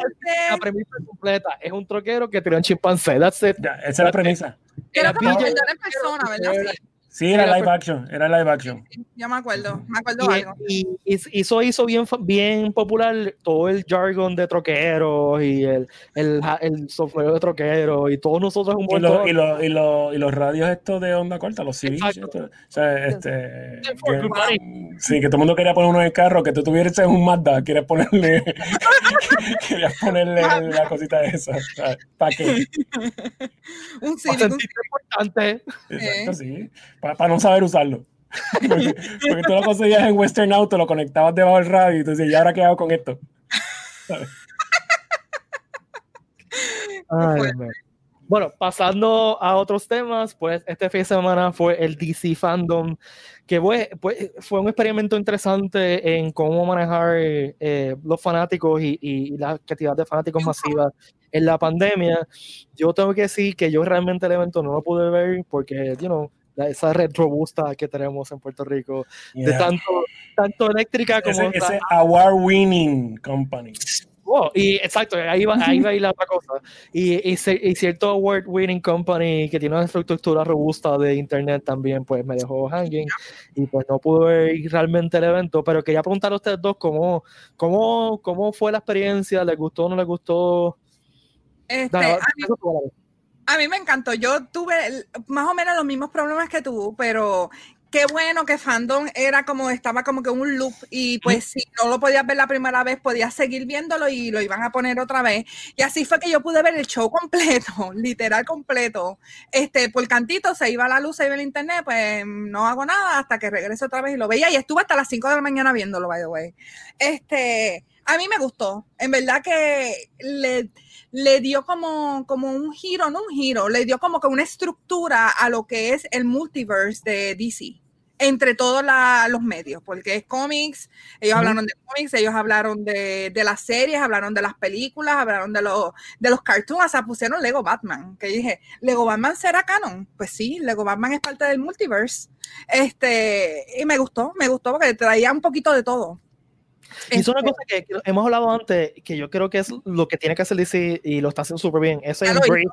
La premisa completa es un troquero que tiene un chimpancé. That's it. Ya, esa es la premisa. Era Era como BJ verdad en persona, ¿verdad? Sí, Sí, era Era live per- action, era live action. yo me acuerdo, me acuerdo Y, algo. y- y eso hizo bien, bien popular todo el jargon de troqueros y el, el, el software de troqueros y todos nosotros un Y, y, los- y, los- y los radios estos de onda corta, los CDs. O sea, este, For que- sí, que todo el mundo quería poner uno en el carro, que tú tuvieras un Mazda, quieres ponerle, [laughs] querías ponerle la cosita esa. ¿Para qué? [laughs] Un Para Civic, un sentirte importante. Exacto, sí. Para no saber usarlo. [laughs] Porque, porque tú lo conseguías en Western Auto, lo conectabas debajo del radio y tú decías, ¿y ahora qué hago con esto? [laughs] Ay. Bueno, pasando a otros temas, pues este fin de semana fue el DC Fandom, que fue, pues, fue un experimento interesante en cómo manejar eh, los fanáticos y, y la cantidad de fanáticos masiva en la pandemia. Yo tengo que decir que yo realmente el evento no lo pude ver porque, you know, esa red robusta que tenemos en Puerto Rico, de Yeah. tanto, tanto eléctrica como... Ese, ese award-winning company. Oh, y exacto, ahí va, ahí va a ir la otra cosa. Y, y, y cierto award winning company que tiene una infraestructura robusta de internet también, pues me dejó hanging y pues no pude ir realmente el evento. Pero quería preguntar a ustedes dos cómo, cómo, cómo fue la experiencia, ¿les gustó o no les gustó? Este, Dale, a, mí. A mí me encantó. Yo tuve el- más o menos los mismos problemas que tú, pero qué bueno que Fandom era como, estaba como que un loop y pues si no lo podías ver la primera vez, podías seguir viéndolo y lo iban a poner otra vez. Y así fue que yo pude ver el show completo, [laughs] literal completo. Este, por cantito se iba la luz, se iba el internet, pues no hago nada hasta que regrese otra vez y lo veía y estuve hasta las 5 de la mañana viéndolo, by the way. Este, a mí me gustó. En verdad que le, le dio como, como un giro, no un giro, le dio como que una estructura a lo que es el multiverse de DC entre todos la- los medios, porque es cómics, ellos hablaron de cómics, ellos hablaron de, de las series, hablaron de las películas, hablaron de los, de los cartoons, hasta pusieron Lego Batman, que dije, ¿Lego Batman será canon? Pues sí, Lego Batman es parte del multiverse. Este, y me gustó, me gustó porque traía un poquito de todo. Y es una Este, cosa que, hemos hablado antes, que yo creo que es lo que tiene que hacer DC y lo está haciendo súper bien, ese embrace,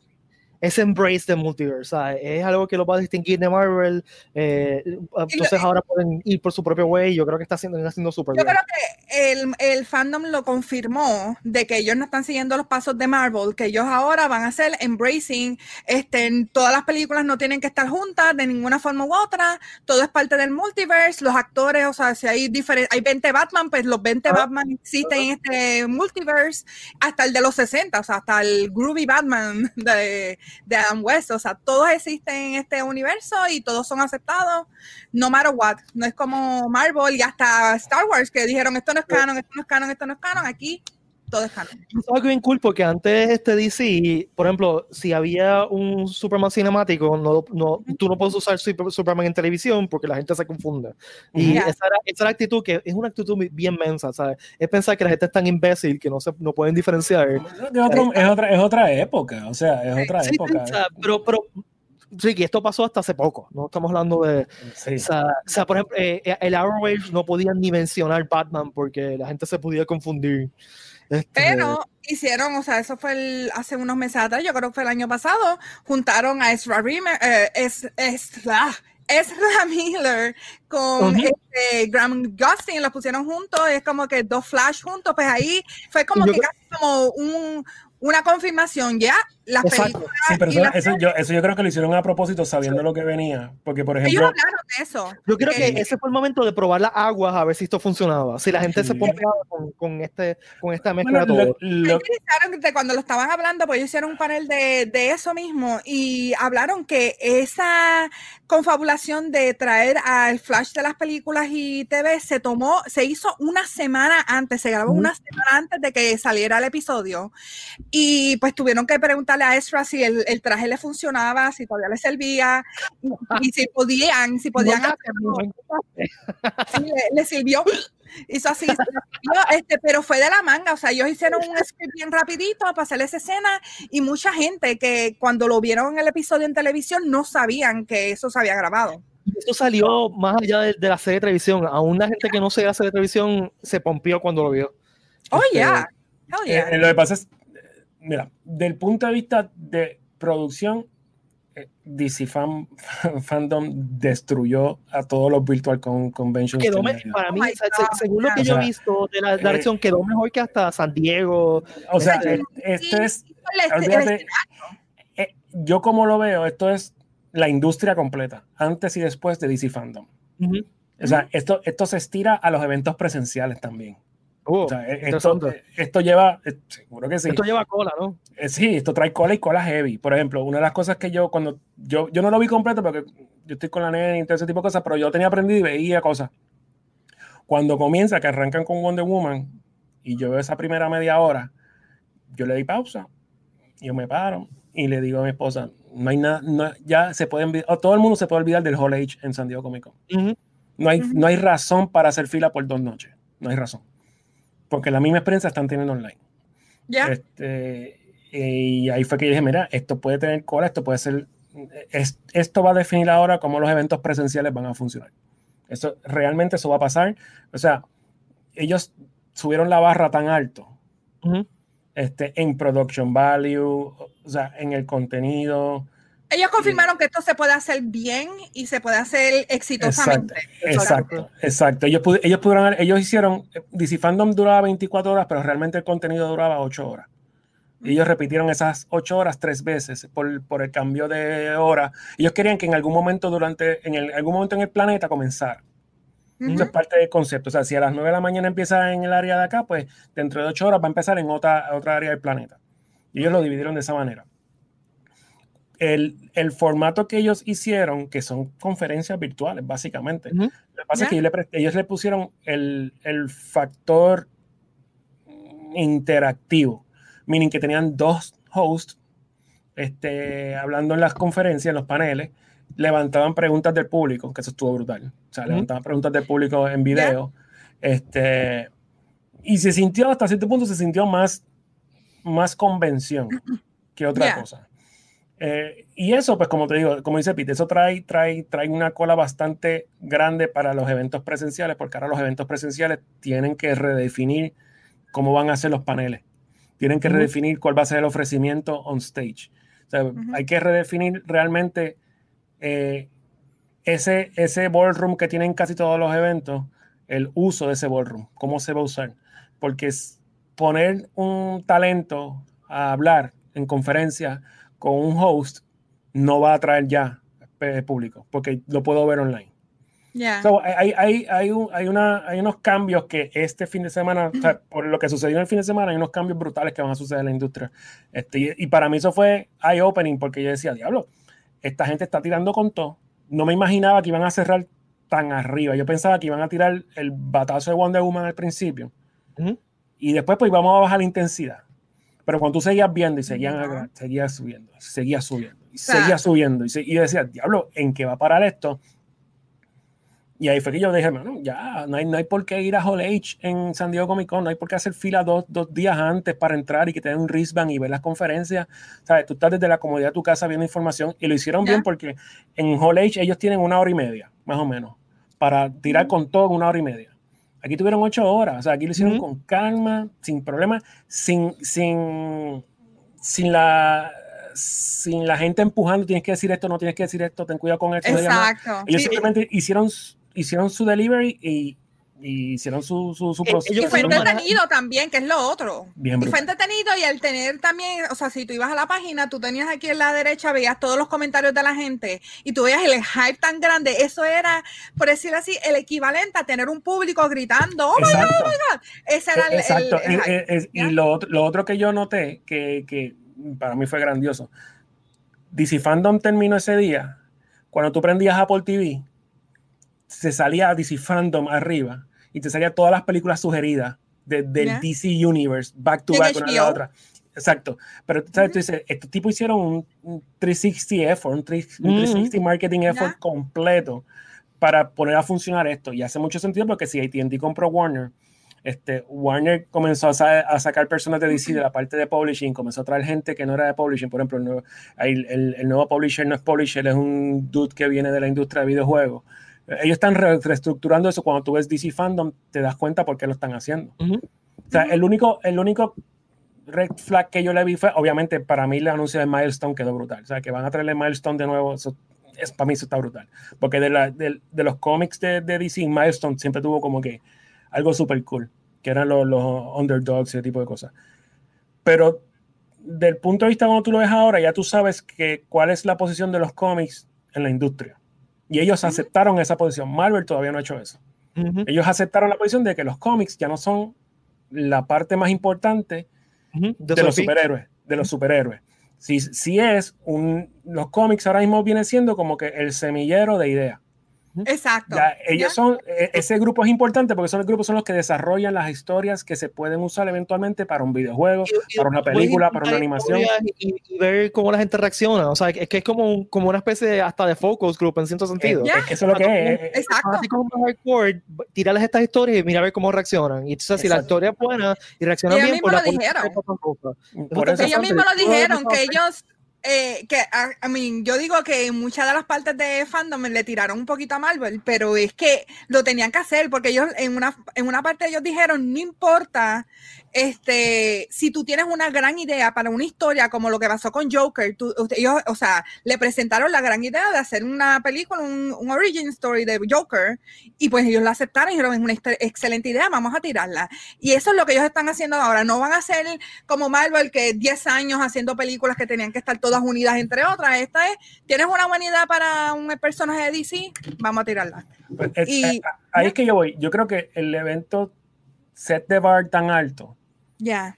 ese embrace de multiverse, ¿sabes? es algo que lo va a distinguir de Marvel, eh, entonces ahora pueden ir por su propio way, yo creo que está haciendo, está haciendo súper Yo bien. creo que el, el fandom lo confirmó de que ellos no están siguiendo los pasos de Marvel, que ellos ahora van a hacer embracing, este, en todas las películas no tienen que estar juntas de ninguna forma u otra, todo es parte del multiverse, los actores, o sea, si hay diferentes, hay 20 Batman, pues los 20 Ah. Batman existen en este multiverse, hasta el de los 60, o sea, hasta el Groovy Batman [laughs] de, de Adam West, o sea, todos existen en este universo y todos son aceptados, no matter what, no es como Marvel y hasta Star Wars que dijeron esto no es canon, esto no es canon, esto no es canon, aquí todo es canon. Es algo bien cool porque antes este DC, por ejemplo, si había un Superman cinemático, no, no, tú no puedes usar Super- Superman en televisión porque la gente se confunde. Y Ya. esa, era, esa era la actitud que es una actitud bien mensa, ¿sabes? Es pensar que la gente es tan imbécil que no, se, no pueden diferenciar. De otro- es, otra, es otra época, o sea, es otra Sí, sí, época. o sea, pero, pero, sí, que esto pasó hasta hace poco, no estamos hablando de... Sí. O sea, o sea, por ejemplo, eh, eh, el Arrowverse no podían ni mencionar Batman porque la gente se podía confundir. Este, Pero hicieron, o sea, eso fue el- hace unos meses atrás, yo creo que fue el año pasado, juntaron a Ezra, Rime- eh, es, Ezra, Ezra [laughs] Miller con Ujú. este, Graham Gustin, los pusieron juntos, es como que dos Flash juntos, pues ahí fue como Yo que creo- casi como un, una confirmación, ya, las Exacto. películas Sí, pero eso, las eso yo, eso yo creo que lo hicieron a propósito sabiendo lo que venía. Porque, por Ellos ejemplo, hablaron de eso. Yo creo que Eh, ese fue el momento de probar las aguas a ver si esto funcionaba. Si la gente se Sí. pompeaba con, con, este, con esta mezcla bueno, de lo- todo. lo- Ellos hicieron de cuando lo estaban hablando, pues ellos hicieron un panel de, de eso mismo y hablaron que esa confabulación de traer al flash de las películas y TV se tomó, se hizo una semana antes, se grabó una semana antes de que saliera el episodio y pues tuvieron que preguntarle a Ezra si el, el traje le funcionaba, si todavía le servía y, y si podían, si podían hacerlo. Sí, le, le sirvió. Hizo así, sirvió, este, pero fue de la manga. O sea, ellos hicieron un script bien rapidito para hacer esa escena y mucha gente que cuando lo vieron en el episodio en televisión no sabían que eso se había grabado. Esto salió más allá de, de la serie de televisión. Aún la gente que no se hace de televisión se pompió cuando lo vio. Oh, Este, yeah. Oh, eh, yeah. eh, lo que pasa es, eh, mira, del punto de vista de producción, DC fan, [laughs] Fandom destruyó a todos los Virtual Con, Conventions. Quedó para mí, Oh se- según lo que O yo he visto de la eh, dirección, quedó mejor que hasta San Diego. O sea, Este, eh, esto es, El este- olvídate, escenario. eh, yo como lo veo, esto es la industria completa, antes y después de DC Fandom. O sea, esto, esto se estira a los eventos presenciales también. Oh, O sea, eh, esto, interesante. esto lleva, eh, seguro que sí. Esto lleva cola, ¿no? Eh, sí, esto trae cola y cola heavy. Por ejemplo, una de las cosas que yo, cuando yo, yo no lo vi completo porque yo estoy con la nena y todo ese tipo de cosas, pero yo tenía aprendido y veía cosas. Cuando comienza, que arrancan con Wonder Woman y yo veo esa primera media hora, yo le di pausa, yo me paro y le digo a mi esposa, no hay nada, no- ya se puede olvidar, todo el mundo se puede olvidar del Hall Age en San Diego Comic Con. Ujú. No hay, Ujú. no hay razón para hacer fila por dos noches. No hay razón. Porque la misma experiencia están teniendo online. Ya. Este, y ahí fue que yo dije, mira, esto puede tener cola, esto puede ser, es- esto va a definir ahora cómo los eventos presenciales van a funcionar. Eso, realmente eso va a pasar. O sea, ellos subieron la barra tan alto Ujú. este, en production value, o sea, en el contenido. Ellos confirmaron que esto se puede hacer bien y se puede hacer exitosamente. Exacto, exacto. Ellos, pudi- ellos pudieron, ellos hicieron, DC Fandom duraba 24 horas, pero realmente el contenido duraba 8 horas. Y ellos repitieron esas 8 horas tres veces por, por el cambio de hora. Ellos querían que en algún momento durante, en el- algún momento en el planeta comenzara. Ujú. Eso es parte del concepto. O sea, si a las 9 de la mañana empieza en el área de acá, pues dentro de 8 horas va a empezar en otra, otra área del planeta. Y ellos lo dividieron de esa manera. El, el formato que ellos hicieron, que son conferencias virtuales, básicamente. Lo que pasa es que ellos le, pre- ellos le pusieron el, el factor interactivo, meaning que tenían dos hosts este, hablando en las conferencias, en los paneles, levantaban preguntas del público, que eso estuvo brutal. O sea, levantaban preguntas del público en video. Este, y se sintió, hasta cierto punto, se sintió más, más convención que otra cosa. Eh, y eso, pues como te digo, como dice Pete, eso trae, trae, trae una cola bastante grande para los eventos presenciales, porque ahora los eventos presenciales tienen que redefinir cómo van a ser los paneles. Tienen que Ujú. redefinir cuál va a ser el ofrecimiento on stage. O sea, Ujú. hay que redefinir realmente eh, ese, ese ballroom que tienen casi todos los eventos, el uso de ese ballroom, cómo se va a usar. Porque es poner un talento a hablar en conferencia con un host no va a atraer ya eh, público, porque lo puedo ver online. Ya. So, hay, hay, hay, un- hay, una, hay unos cambios que este fin de semana, o sea, por lo que sucedió en el fin de semana, hay unos cambios brutales que van a suceder en la industria. Este, y, y para mí eso fue eye-opening, porque yo decía, diablo, esta gente está tirando con todo. No me imaginaba que iban a cerrar tan arriba. Yo pensaba que iban a tirar el batazo de Wonder Woman al principio. Y después pues vamos a bajar la intensidad. Pero cuando tú seguías viendo y seguían, seguías subiendo, seguías subiendo, y seguías subiendo, y, y decía, diablo, ¿en qué va a parar esto? Y ahí fue que yo dije, bueno, ya, no hay, no hay por qué ir a Hall H en San Diego Comic Con, no hay por qué hacer fila dos, dos días antes para entrar y que te den un wristband y ver las conferencias. ¿Sabes? Tú estás desde la comodidad de tu casa viendo información y lo hicieron bien porque en Hall H ellos tienen una hora y media, más o menos, para tirar con todo una hora y media. Aquí tuvieron ocho horas, o sea, aquí lo hicieron con calma, sin problema, sin, sin, sin la sin la gente empujando, tienes que decir esto, no tienes que decir esto, ten cuidado con esto. Exacto. Ellos simplemente hicieron hicieron su delivery y, y hicieron su, su, su eh, proceso. Y fue entretenido también, que es lo otro. Bien y fue entretenido y al tener también, o sea, si tú ibas a la página, tú tenías aquí en la derecha, veías todos los comentarios de la gente y tú veías el hype tan grande. Eso era, por decirlo así, el equivalente a tener un público gritando, oh my God, oh my God. Ese era el, Exacto. y lo, lo, otro que yo noté, que, que para mí fue grandioso, DC Fandom terminó ese día, cuando tú prendías Apple TV, se salía DC Fandom arriba y te salía todas las películas sugeridas del DC Universe, back to back una la otra. Exacto. Pero ¿sabes? tú dices, estos tipos hicieron un, 360 effort, un, 360 marketing effort completo para poner a funcionar esto. Y hace mucho sentido porque si ATT compró Warner, este, Warner comenzó a, sacar personas de DC de la parte de publishing, comenzó a traer gente que no era de publishing. Por ejemplo, el nuevo, el, el nuevo publisher no es publisher, es un dude que viene de la industria de videojuegos ellos están reestructurando eso. Cuando tú ves DC Fandom, te das cuenta por qué lo están haciendo. O sea, el único, el único red flag que yo le vi fue, obviamente, para mí el anuncio de Milestone quedó brutal. O sea, que van a traerle Milestone de nuevo, eso, es, para mí eso está brutal. Porque de, la, de, los cómics de, de, DC, Milestone siempre tuvo como que algo súper cool, que eran los, los underdogs y ese tipo de cosas. Pero del punto de vista cuando tú lo ves ahora, ya tú sabes que cuál es la posición de los cómics en la industria. Y ellos aceptaron esa posición. Marvel todavía no ha hecho eso. Ellos aceptaron la posición de que los cómics ya no son la parte más importante de, los superhéroes. De los superhéroes. Si, si es un. Los cómics ahora mismo viene siendo como que el semillero de ideas. Exacto. ellos son, e, ese grupo es importante porque son el grupo son los que desarrollan las historias que se pueden usar eventualmente para un videojuego, para una película, para una animación. Y, ver cómo la gente reacciona. O sea, es que es como, como una especie hasta de focus group en cierto sentido. Es que eso es lo que es. Exacto. Así como hardcore, tirarles estas historias y mira a ver cómo reaccionan. Y entonces, si la historia es buena y reaccionan bien, pues la lo dijeron. Por eso ellos mismos lo dijeron, que ellos eh, que I, mean, yo digo que muchas de las partes de fandom le tiraron un poquito a Marvel, pero es que lo tenían que hacer porque ellos en una, en una parte ellos dijeron, no importa este, si tú tienes una gran idea para una historia como lo que pasó con Joker, ellos, o sea, le presentaron la gran idea de hacer una película, un, origin story de Joker, y pues ellos la aceptaron y dijeron, es una excelente idea, vamos a tirarla. Y eso es lo que ellos están haciendo ahora. No van a ser como Marvel, que 10 años haciendo películas que tenían que estar todas unidas entre otras. Esta es, tienes una buena idea para un personaje de DC, vamos a tirarla. Pues, y, eh, ahí es que yo voy. Yo creo que el evento set de bar tan alto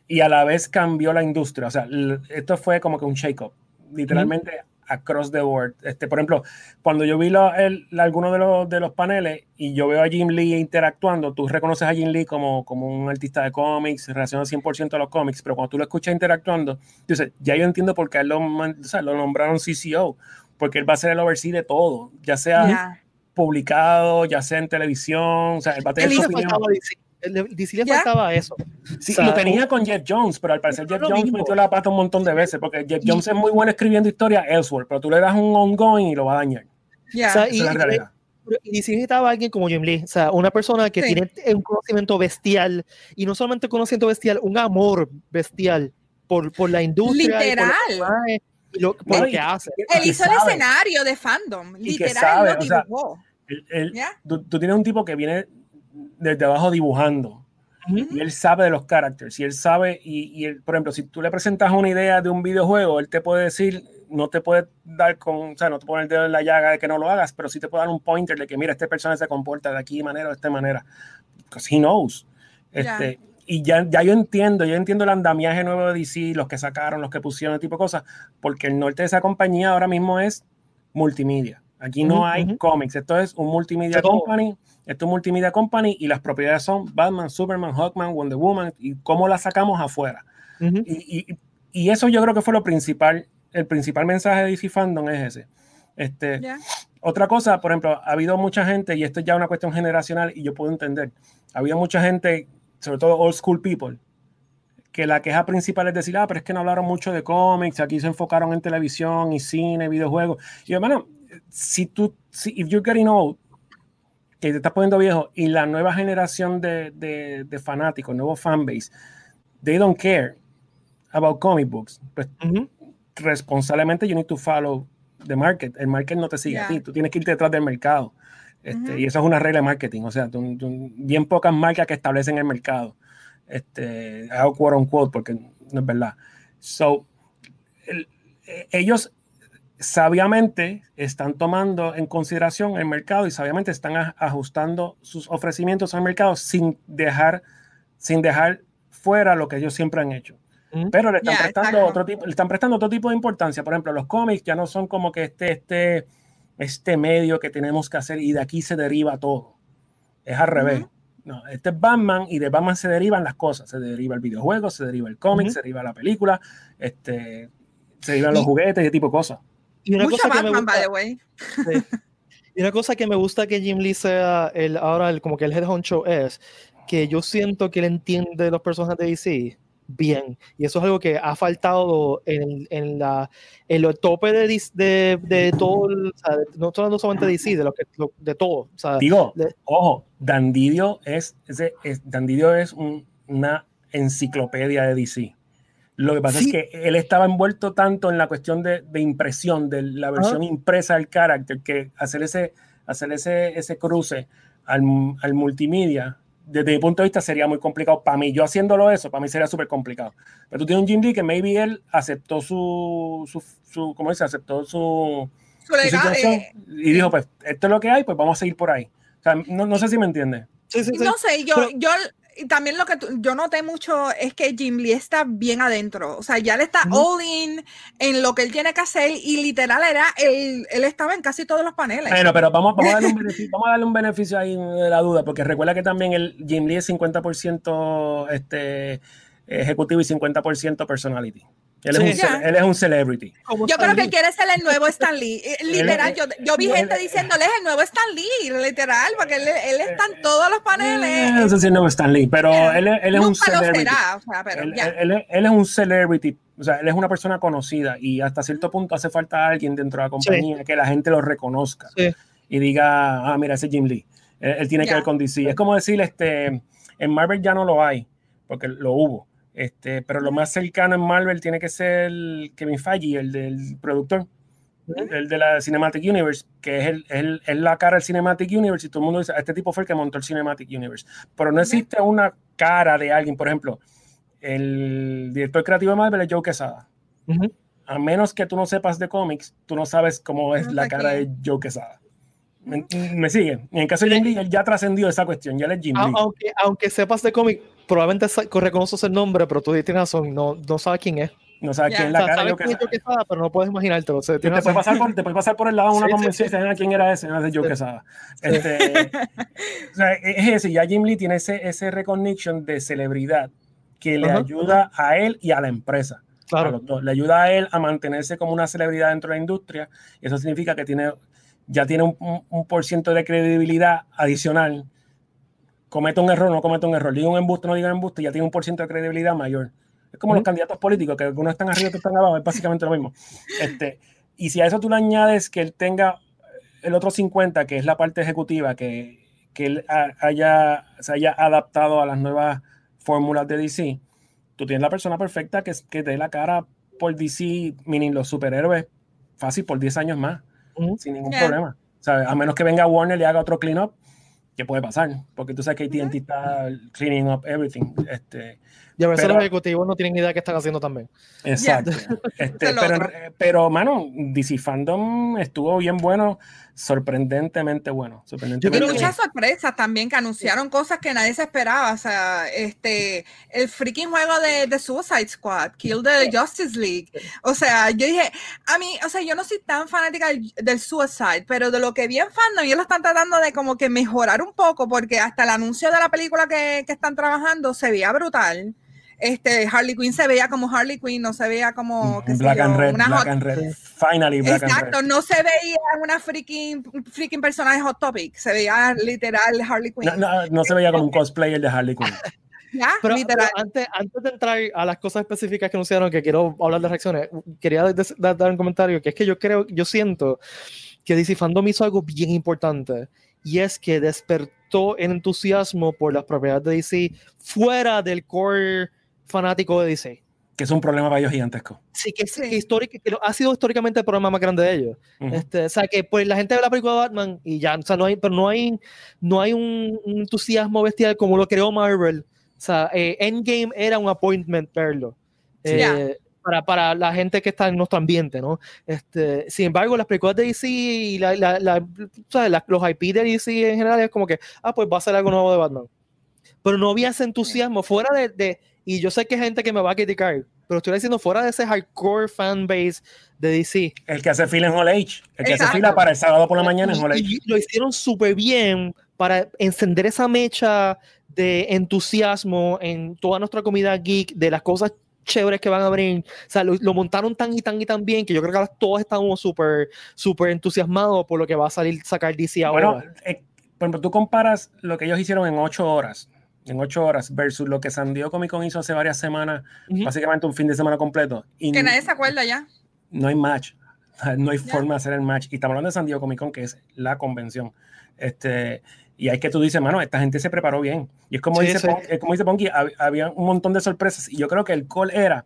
y a la vez cambió la industria. O sea, esto fue como que un shake-up, literalmente across the board. Este, por ejemplo, cuando yo vi lo, el, algunos de los, de los paneles y yo veo a Jim Lee interactuando, tú reconoces a Jim Lee como, como un artista de cómics, relaciona 100% a los cómics, pero cuando tú lo escuchas interactuando, dices, ya yo entiendo por qué él lo, o sea, lo nombraron CCO, porque él va a ser el oversee de todo, ya sea publicado, ya sea en televisión, o sea, él va a tener su opinión. DC le faltaba eso. Sí, lo tenía con Jeff Jones, pero al parecer Jeff Jones metió la pata un montón de veces, porque Jeff Jones es muy bueno escribiendo historias elsewhere, pero tú le das un ongoing y lo va a dañar. Esa es la realidad. Y DC necesitaba alguien como Jim Lee, o sea, una persona que tiene un conocimiento bestial, y no solamente conocimiento bestial, un amor bestial por, por la industria. Literal. Y lo, por que hace. Él hizo el escenario de fandom, literal, lo dibujó. tú, tienes un tipo que viene desde abajo dibujando. Y él sabe de los characters. Y él sabe, y, y por ejemplo, si tú le presentas una idea de un videojuego, él te puede decir, no te puede dar con, o sea, no te pone el dedo en la llaga de que no lo hagas, pero sí te puede dar un pointer de que, mira, este personaje se comporta de aquí de manera o de esta manera. Because he knows. Este, Y ya, ya yo entiendo, yo entiendo el andamiaje nuevo de DC, los que sacaron, los que pusieron, ese tipo de cosas, porque el norte de esa compañía ahora mismo es multimedia. Aquí no hay ujú. cómics. Esto es un multimedia todo. Esto es un multimedia company y las propiedades son Batman, Superman, Hawkman, Wonder Woman y cómo las sacamos afuera. Ujú. Y, y- y eso yo creo que fue lo principal. El principal mensaje de DC Fandom es ese. Este, Ya. otra cosa, por ejemplo, ha habido mucha gente, y esto es ya una cuestión generacional, y yo puedo entender, ha habido mucha gente, sobre todo old school people, que la queja principal es decir, ah, pero es que no hablaron mucho de cómics, aquí se enfocaron en televisión y cine, videojuegos. Y hermano, si tú, si if you're getting old, que te estás poniendo viejo, y la nueva generación de, de, de fanáticos, nuevo fanbase, they don't care about comic books, pues responsablemente you need to follow the market. El market no te sigue a ti, tú tienes que ir detrás del mercado. Este. Y eso es una regla de marketing. O sea, tú- tú- bien pocas marcas que establecen el mercado. Este, hago quote on quote porque no es verdad. So, el- eh, ellos sabiamente están tomando en consideración el mercado y sabiamente están ajustando sus ofrecimientos al mercado sin dejar, sin dejar fuera lo que ellos siempre han hecho. Pero le están, Ya, prestando otro tipo, le están prestando otro tipo de importancia. Por ejemplo, los cómics ya no son como que este, este, este medio que tenemos que hacer y de aquí se deriva todo. Es al revés. No, este es Batman y de Batman se derivan las cosas. Se deriva el videojuego, se deriva el cómic, se deriva la película, este, se derivan los juguetes y ese tipo de cosas. Y una Mucho cosa que me Batman, by gusta, the way. Sí. Y una cosa que me gusta que Jim Lee sea el, ahora el, como que el head honcho es que yo siento que él entiende los personajes de DC bien. Y eso es algo que ha faltado en, en la en el tope de, de, de todo, el- o sea, de- no solo- solamente de DC, de, lo que, lo- de todo. O sea, Digo, le- ojo, Dandidio es, ese, es, Dandidio es un- una enciclopedia de DC. Lo que pasa Sí. es que él estaba envuelto tanto en la cuestión de, de impresión, de la versión impresa del carácter, que hacer ese, hacer ese, ese cruce al, al multimedia, desde mi punto de vista, sería muy complicado para mí. Yo haciéndolo eso, para mí sería súper complicado. Pero tú tienes un Jim Lee que maybe él aceptó su, su, su ¿cómo dice? Aceptó su, Su situación eh, y dijo, pues, esto es lo que hay, pues vamos a seguir por ahí. O sea, no, no sé si me entiendes. sí, sí, sí. No sé, yo, Pero- yo y también lo que tú- yo noté mucho es que Jim Lee está bien adentro. O sea, ya le está Ujú. all in en lo que él tiene que hacer y literal era, él, él estaba en casi todos los paneles. Bueno, pero vamos, vamos, a darle un beneficio, vamos a darle un beneficio ahí de la duda, porque recuerda que también el Jim Lee es 50% este, ejecutivo y 50% personality. Él, Sí. es un, él es un celebrity. Como Yo Stan creo que él quiere ser el nuevo Stan Lee. Eh, Literal, yo, yo vi él- gente diciéndole es el nuevo Stan Lee, literal, porque él, él está en todos los Eh, paneles. no sé si es Stan Lee, pero Yeah. él, es- él es un celebrity. será, o sea, pero él, ya. él- él es- él es un celebrity, o sea, él es una persona conocida y hasta cierto punto hace falta alguien dentro de la compañía que la gente lo reconozca Sí. y diga, ah, mira, ese es Jim Lee. Él, él tiene que ver con DC. Es como decir, este, en Marvel ya no lo hay, porque lo hubo. Este, pero lo más cercano en Marvel tiene que ser Kevin Feige, el del productor, el de la Cinematic Universe, que es, el, el- es la cara del Cinematic Universe y todo el mundo dice, este tipo fue el que montó el Cinematic Universe. Pero no existe una cara de alguien, por ejemplo, el director creativo de Marvel es Joe Quesada. A menos que tú no sepas de cómics, tú no sabes cómo es No la cara de Joe Quesada. ¿Me, me sigue? En el caso de Jim Lee, él ya trascendió esa cuestión, ya él es Jim A- Lee. aunque, aunque sepas de cómic, probablemente reconoces el nombre, pero tú tienes razón, no, no sabes quién es. No sabes Ya. quién es O la sea, cara de sabes Joe quién es Quesada. Joe Quesada, pero no puedes imaginártelo. O sea, Te razón. pasar por, te puedes pasar por el lado de una Sí, sí, convención y sí. saber quién era ese, no es de Joe Sí. Quesada. Este, o sea, es ese, ya Jim Lee tiene ese, ese recognition de celebridad que le Ajá. ayuda a él y a la empresa. a Claro. los dos. Le ayuda a él a mantenerse como una celebridad dentro de la industria. Y eso significa que tiene, ya tiene un, un, un por ciento de credibilidad adicional. Comete un error, no comete un error. Diga un embuste, no diga un embuste, ya tiene un por ciento de credibilidad mayor. Es como los candidatos políticos, que algunos están arriba, otros están abajo, es básicamente lo mismo. Este, y si a eso tú le añades que él tenga el otro 50, que es la parte ejecutiva, que, que él ha- haya, se haya adaptado a las nuevas fórmulas de DC, tú tienes la persona perfecta que, que dé la cara por DC, meaning los superhéroes, fácil por 10 años más, sin ningún Yeah. problema. ¿Sabes? A menos que venga Warner y haga otro clean up, que puede pasar, porque tú sabes que AT&T está cleaning up everything. Este, Y a veces Pero- los ejecutivos no tienen idea de qué están haciendo también. Exacto. [laughs] Este, pero, pero, mano, DC Fandom estuvo bien bueno. Sorprendentemente bueno. Sorprendentemente Y muchas sorpresas también que anunciaron cosas que nadie se esperaba. O sea, este, el freaking juego de, de Suicide Squad, Kill the Justice League. O sea, yo dije, a mí, o sea, yo no soy tan fanática del, del Suicide, pero de lo que vi en fandom, ellos lo están tratando de como que mejorar un poco, porque hasta el anuncio de la película que, que están trabajando se veía brutal. Este, Harley Quinn se veía como Harley Quinn, no se veía como sé Black yo, and Red, una Black hot- and Red. Finally, Black Exacto, and Red. no se veía una freaking, freaking personaje Hot Topic, se veía literal Harley Quinn. No, no, no se veía como un cosplayer de Harley Quinn. [laughs] Ya, Pero, literal. pero antes, antes de entrar a las cosas específicas que anunciaron, que quiero hablar de reacciones, quería dar un comentario, que es que yo creo, yo siento que DC Fandom hizo algo bien importante, y es que despertó el entusiasmo por las propiedades de DC fuera del core fanático de DC. Que es un problema para ellos gigantesco. Sí, que, Sí. que histórica- que lo- ha sido históricamente el problema más grande de ellos. Ujú. Este, o sea, que pues la gente ve la película de Batman y ya, o sea, no hay, pero no hay, no hay un, un entusiasmo bestial como lo creó Marvel. O sea, eh, Endgame era un appointment verlo. Eh, para, para la gente que está en nuestro ambiente, ¿no? Este, sin embargo, las películas de DC y la, la, la- la- los IP de DC en general es como que, ah, pues va a ser algo nuevo de Batman. Pero no había ese entusiasmo fuera de, de- y yo sé que hay gente que me va a criticar, pero estoy diciendo fuera de ese hardcore fanbase de DC. El que hace fila en Hall H. El que hace fila para el sábado por la mañana en Hall H. Y, y lo hicieron súper bien para encender esa mecha de entusiasmo en toda nuestra comunidad geek, de las cosas chéveres que van a venir. O sea, lo, lo montaron tan y tan y tan bien que yo creo que ahora todos estamos súper, súper entusiasmados por lo que va a salir sacar DC ahora. Bueno, eh, por ejemplo, tú comparas lo que ellos hicieron en ocho horas, en ocho horas, versus lo que San Diego Comic Con hizo hace varias semanas, Ujú. básicamente un fin de semana completo. Y que nadie se acuerda ya. no hay match. No hay Ya. forma de hacer el match. Y estamos hablando de San Diego Comic Con, que es la convención. Este, y hay que tú dices, mano, esta gente se preparó bien. Y es como Sí, dice, sí. Pon- es como dice Ponky, hab- había un montón de sorpresas. Y yo creo que el call era,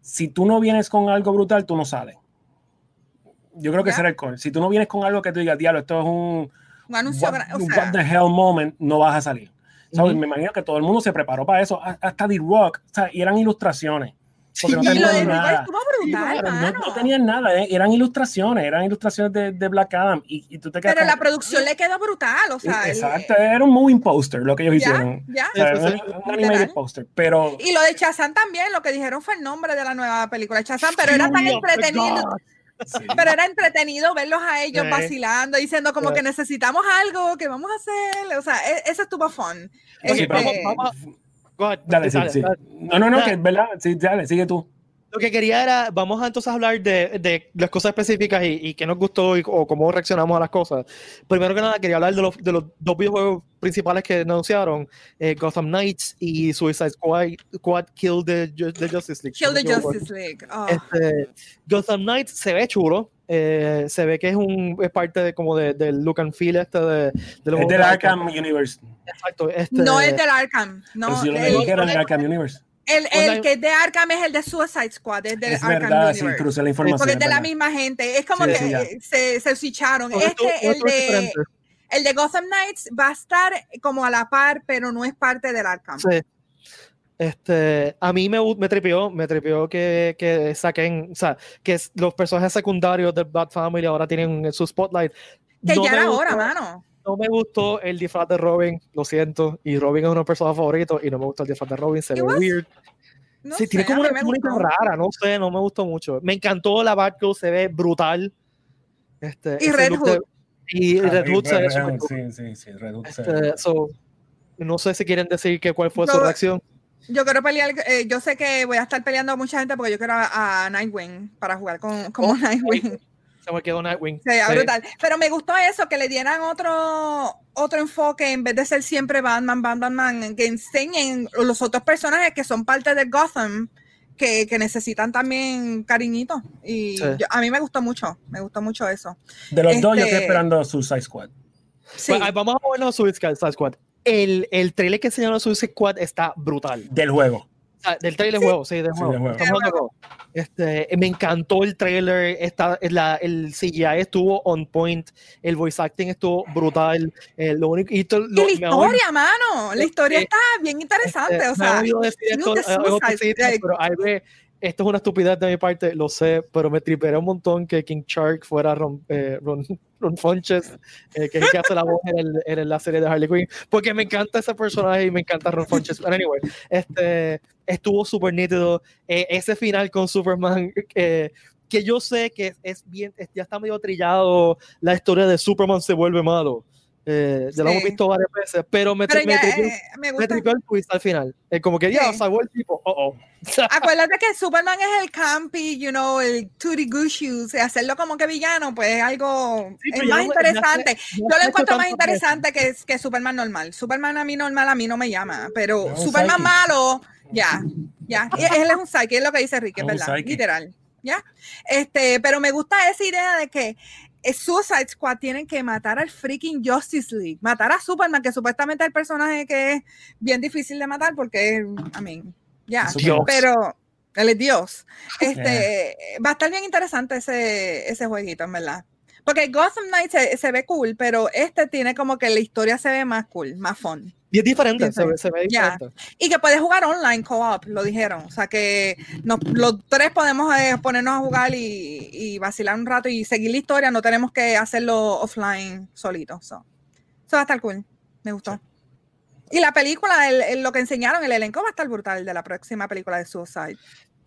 si tú no vienes con algo brutal, tú no sales. Yo creo que era el call. Si tú no vienes con algo que tú digas, diablo, esto es un Un anuncio, what, o what sea, the hell moment, no vas a salir. ¿Sabes? Me imagino que todo el mundo se preparó para eso, hasta The Rock, o sea, y eran ilustraciones. Porque no y tenían de nada. Brutal, Sí, No, no tenían nada, eh, eran ilustraciones, eran ilustraciones de, de Black Adam. Y, y tú te quedas Pero la producción le quedó brutal, o sea, Exacto, era un moving poster lo que ellos ya, hicieron. ya. O sea, Sí, sí, un- animated poster, pero Y lo de Chazán también, lo que dijeron fue el nombre de la nueva película de Chazán, pero era tan the entretenido. Sí. pero era entretenido verlos a ellos Sí. vacilando, diciendo como Sí. que necesitamos algo, que vamos a hacer, o sea, e- eso estuvo fun. Este, vamos- vamos Go ahead, dale, sí, dale, sí. dale. No, no, no, Dale. que es verdad, sí, dale, sigue tú. Lo que quería era, vamos a entonces hablar de, de las cosas específicas y, y qué nos gustó y, o cómo reaccionamos a las cosas. Primero que nada, quería hablar de los, de los dos videojuegos principales que anunciaron, eh, Gotham Knights y Suicide Squad, Squad Kill the, the Justice League. Kill the. Justice League. oh. Este, Gotham Knights se ve chulo, eh, se ve que es un es parte de, como de- del look and feel este de, de los Es del de Arkham Universe. Exacto, este, no es del Arkham, no. si yo lo el, Arkham Universe. El- el que es de Arkham es el de Suicide Squad, es del Es Arkham verdad, sí, Universe. la información. Porque es de la misma gente. Es como Sí, que eh, se, se switcharon. Este, el de, el de Gotham Knights va a estar como a la par, pero no es parte del Arkham. Sí. Este, a mí me, me tripió, me tripió que, que saquen, o sea, que los personajes secundarios del Bat Family ahora tienen su spotlight. Que No ya era hora, mano. No me gustó el disfraz de Robin, lo siento, y Robin es uno de mis personajes favoritos y no me gustó el disfraz de Robin, se ve was- weird. No sí, tiene sé, como a una túnica rara, no sé, no me gustó mucho. Me encantó la Batgirl, se ve brutal. Este, Y Red look de- Hood. y Ah, Red Hood se ve Red súper Hood, cool. Sí, sí, sí, Red Hood Este, so, no sé si quieren decir que cuál fue su Yo- reacción. Yo quiero pelear, eh, yo sé que voy a estar peleando a mucha gente porque yo quiero a, a Nightwing para jugar con, como Oh, Nightwing. Se me quedó Nightwing. Sería Sí. brutal. Pero me gustó eso, que le dieran otro, otro enfoque en vez de ser siempre Batman, Batman, Batman, que enseñen los otros personajes que son parte de Gotham, que, que necesitan también cariñito. Y Sí. yo- a mí me gustó mucho, me gustó mucho eso. De los dos, yo estoy este- esperando Suicide Squad. Sí. Pues, ah, vamos a movernos a Suicide Squad. El, el trailer que enseñaron a Suicide Squad está brutal. Del juego. Sea, del trailer juego, sí, del Sí, juego. del juego. Estamos hablando de juego. Este, me encantó el trailer, está, la, el CGI estuvo on point, el voice acting estuvo brutal. eh, lo único, y to- Y lo- la me historia, mano, la historia Este, está bien interesante. este, o sea, esto ve- esto es una estupidez de mi parte, lo sé, pero me triperé un montón que King Shark fuera Ron, eh, Ron, [laughs] Ron Funches, eh, que es el que hace la voz en, el, en, la serie de Harley Quinn, porque me encanta ese personaje y me encanta Ron Funches. Pero anyway, este, estuvo súper nítido. Eh, ese final con Superman, eh, que yo sé que es bien, ya está medio trillado, la historia de Superman se vuelve malo. Eh, ya lo hemos visto varias veces, pero me, pero me, ya, tripió, eh, me me tripió el twist al final. Eh, como que ya Sí. salvó el tipo. Oh, oh. [laughs] Acuérdate que Superman es el campy, you know, el Goose Shoes, hacerlo como que villano, pues es algo Sí, es más no- ya interesante. ya Yo lo encuentro más interesante que, que Superman normal. Superman a mí normal a mí no me llama, pero un Superman malo, ya, ya. Él es un psyche, es lo que dice Ricky, un verdad, literal. ¿Ya? Este, pero me gusta esa idea de que Suicide Squad tienen que matar al freaking Justice League, matar a Superman, que supuestamente es el personaje que es bien difícil de matar porque, I mean, ya, Dios. pero él es Dios. [laughs] Este, va a estar bien interesante ese, ese jueguito, en verdad. Porque Gotham Knights se, se ve cool, pero este tiene como que la historia se ve más cool, más fun. Y es diferente, Sí, se, se ve diferente. Y que puedes jugar online co-op, lo dijeron. O sea que nos- los tres podemos eh, ponernos a jugar y, y vacilar un rato y seguir la historia. No tenemos que hacerlo offline solito. So. Eso va a estar cool. Me gustó. Y la película, el- el- lo que enseñaron, el elenco va a estar brutal de la próxima película de Suicide.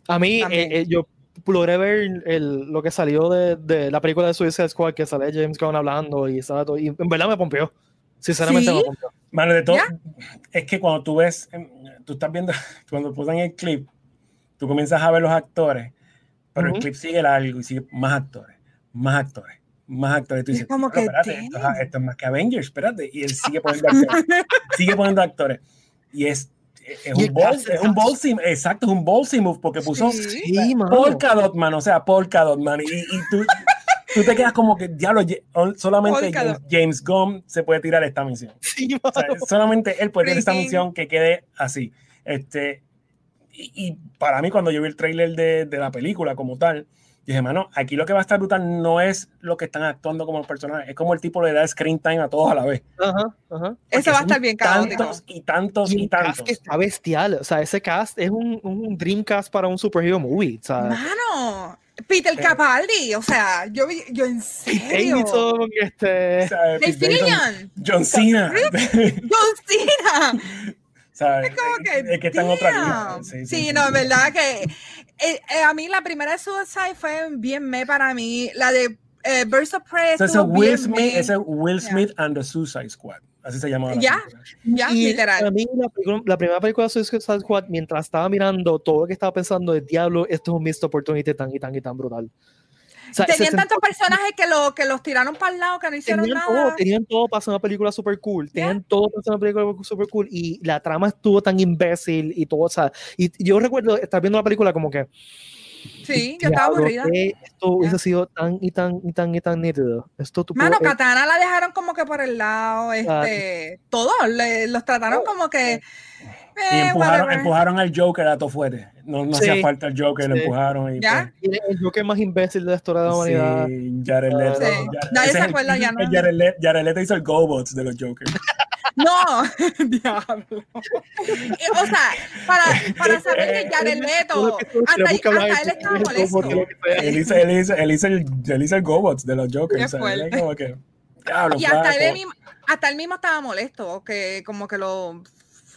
A mí, eh, eh, yo logré ver el, lo que salió de, de la película de Suicide Squad, que sale James Gunn hablando y, estaba todo- y en verdad me pompeó. Sinceramente ¿Sí? me pompeó. Mano, de todo, ¿Ya? es que cuando tú ves, em, tú estás viendo, [laughs] cuando ponen el clip, tú comienzas a ver los actores, pero Ujú. el clip sigue largo y sigue más actores, más actores, más actores. Tú Es dices, como "Pero que, espérate, esto, es, esto es más que Avengers, espérate. Y él sigue poniendo [laughs] actores, sigue poniendo actores. Y es, es Y un ball, es un ballsy, exacto, es un ballsy move porque puso Sí. Sí, mano. Polka Dot Man, o sea, Polka Dot Man. Y, y tú, tú te quedas como que, diablo, solamente James. James Gunn se puede tirar esta misión. Sí, O sea, solamente él puede tener esta misión que quede así. Este, y, y para mí, cuando yo vi el tráiler de, de la película como tal, dije, mano, aquí lo que va a estar brutal no es lo que están actuando como personajes, es como el tipo le da screen time a todos a la vez. Ajá, ajá. Eso va a estar bien caótico. Tantos y tantos Y y el cast tantos. que está bestial. O sea, ese cast es un, un dream cast para un superhero movie. O sea, Mano, Peter Eh. Capaldi, o sea, yo, vi- yo en serio. Davidson, este. John Cena. John Cena. [laughs] ¿sabes? Es como que. Es que está en otra liga. Sí, Sí, sí, sí, no, en verdad que. eh, eh, a mí la primera de Suicide fue bien me para mí. La de eh, Birds of Prey. O sea, ese Will Smith, ese Will. Smith and the Suicide Squad. Así se llamaba. la Ya. Ya, Y literal. a mí la, película- la primera película de Suicide Squad, mientras estaba mirando, todo lo que estaba pensando de diablo, esto es un missed opportunity tan y tan y tan brutal. O sea, se Tenían tantos personajes que, lo, que los tiraron para el lado que no hicieron tenían nada. todo, tenían todo para hacer una película super cool, tenían todo para hacer una película super cool y la trama estuvo tan imbécil y todo, o sea, y yo recuerdo estar viendo la película como que Sí, yo estaba aburrida. que esto hubiese sido tan y tan y tan y tan nítido. Esto tú Mano, puedes- Katana la dejaron como que por el lado, este, todos le- los trataron como que. Y eh, empujaron, empujaron al Joker a Tofuete. No, no Sí. hacía falta el Joker, lo Sí. empujaron. Y ¿Ya? y el Joker más imbécil de la historia de la pues, humanidad. sí, Jared Leto. Sí. Jared- Nadie se es el- acuerda ya, ¿no? el Jared, Le- Jared Leto hizo el GoBots de los Jokers. [laughs] No, [laughs] diablo. Eh, o sea, para, para saber que Jared Leto, hasta, hasta él estaba molesto. él, hizo, él, hizo, él, hizo el, él hizo el GoBots de los Jokers. Como que, diablo, Y hasta él, mismo, hasta él mismo estaba molesto, que como que lo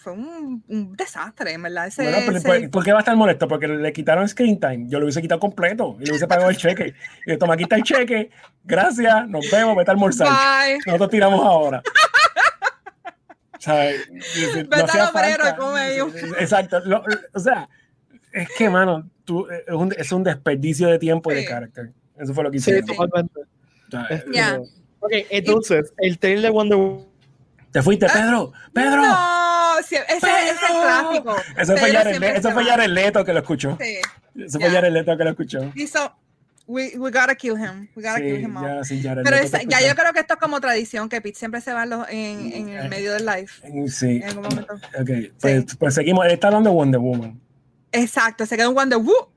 fue un, un desastre, verdad. Ese, Bueno, pero, ese- ¿por, por qué va a estar molesto? Porque le quitaron screen time. Yo lo hubiese quitado completo y le hubiese pagado el cheque. Y yo, toma, aquí está el cheque. Gracias, nos vemos, vete a almorzar. Bye. Nosotros tiramos ahora. ¿Sabes? Vete al hacía obrero y falta. come ahí un- Exacto. Lo- lo- o sea, es que, mano, tú, es, un, es un desperdicio de tiempo y de Sí. carácter. Eso fue lo que Sí, hicieron. totalmente. O sea, Este, Ya. Ok, entonces, el trailer de Wonder Woman. Te fuiste, Pedro. Pedro. No, sí, ese, ese es clásico. Eso fue, Le- eso fue que lo escuchó. Sí. Eso fue Ya. Jared Leto que lo escuchó. Hizo, we, we gotta kill him. We gotta kill Sí, him ya, sí, Jared Pero esa- ya yo creo que esto es como tradición, que Pete siempre se va en, los- en, en el medio del live. Sí, En algún momento. ok. Pues, pues seguimos. Él está hablando de Wonder Woman. Exacto, se quedó en Wonder Woo.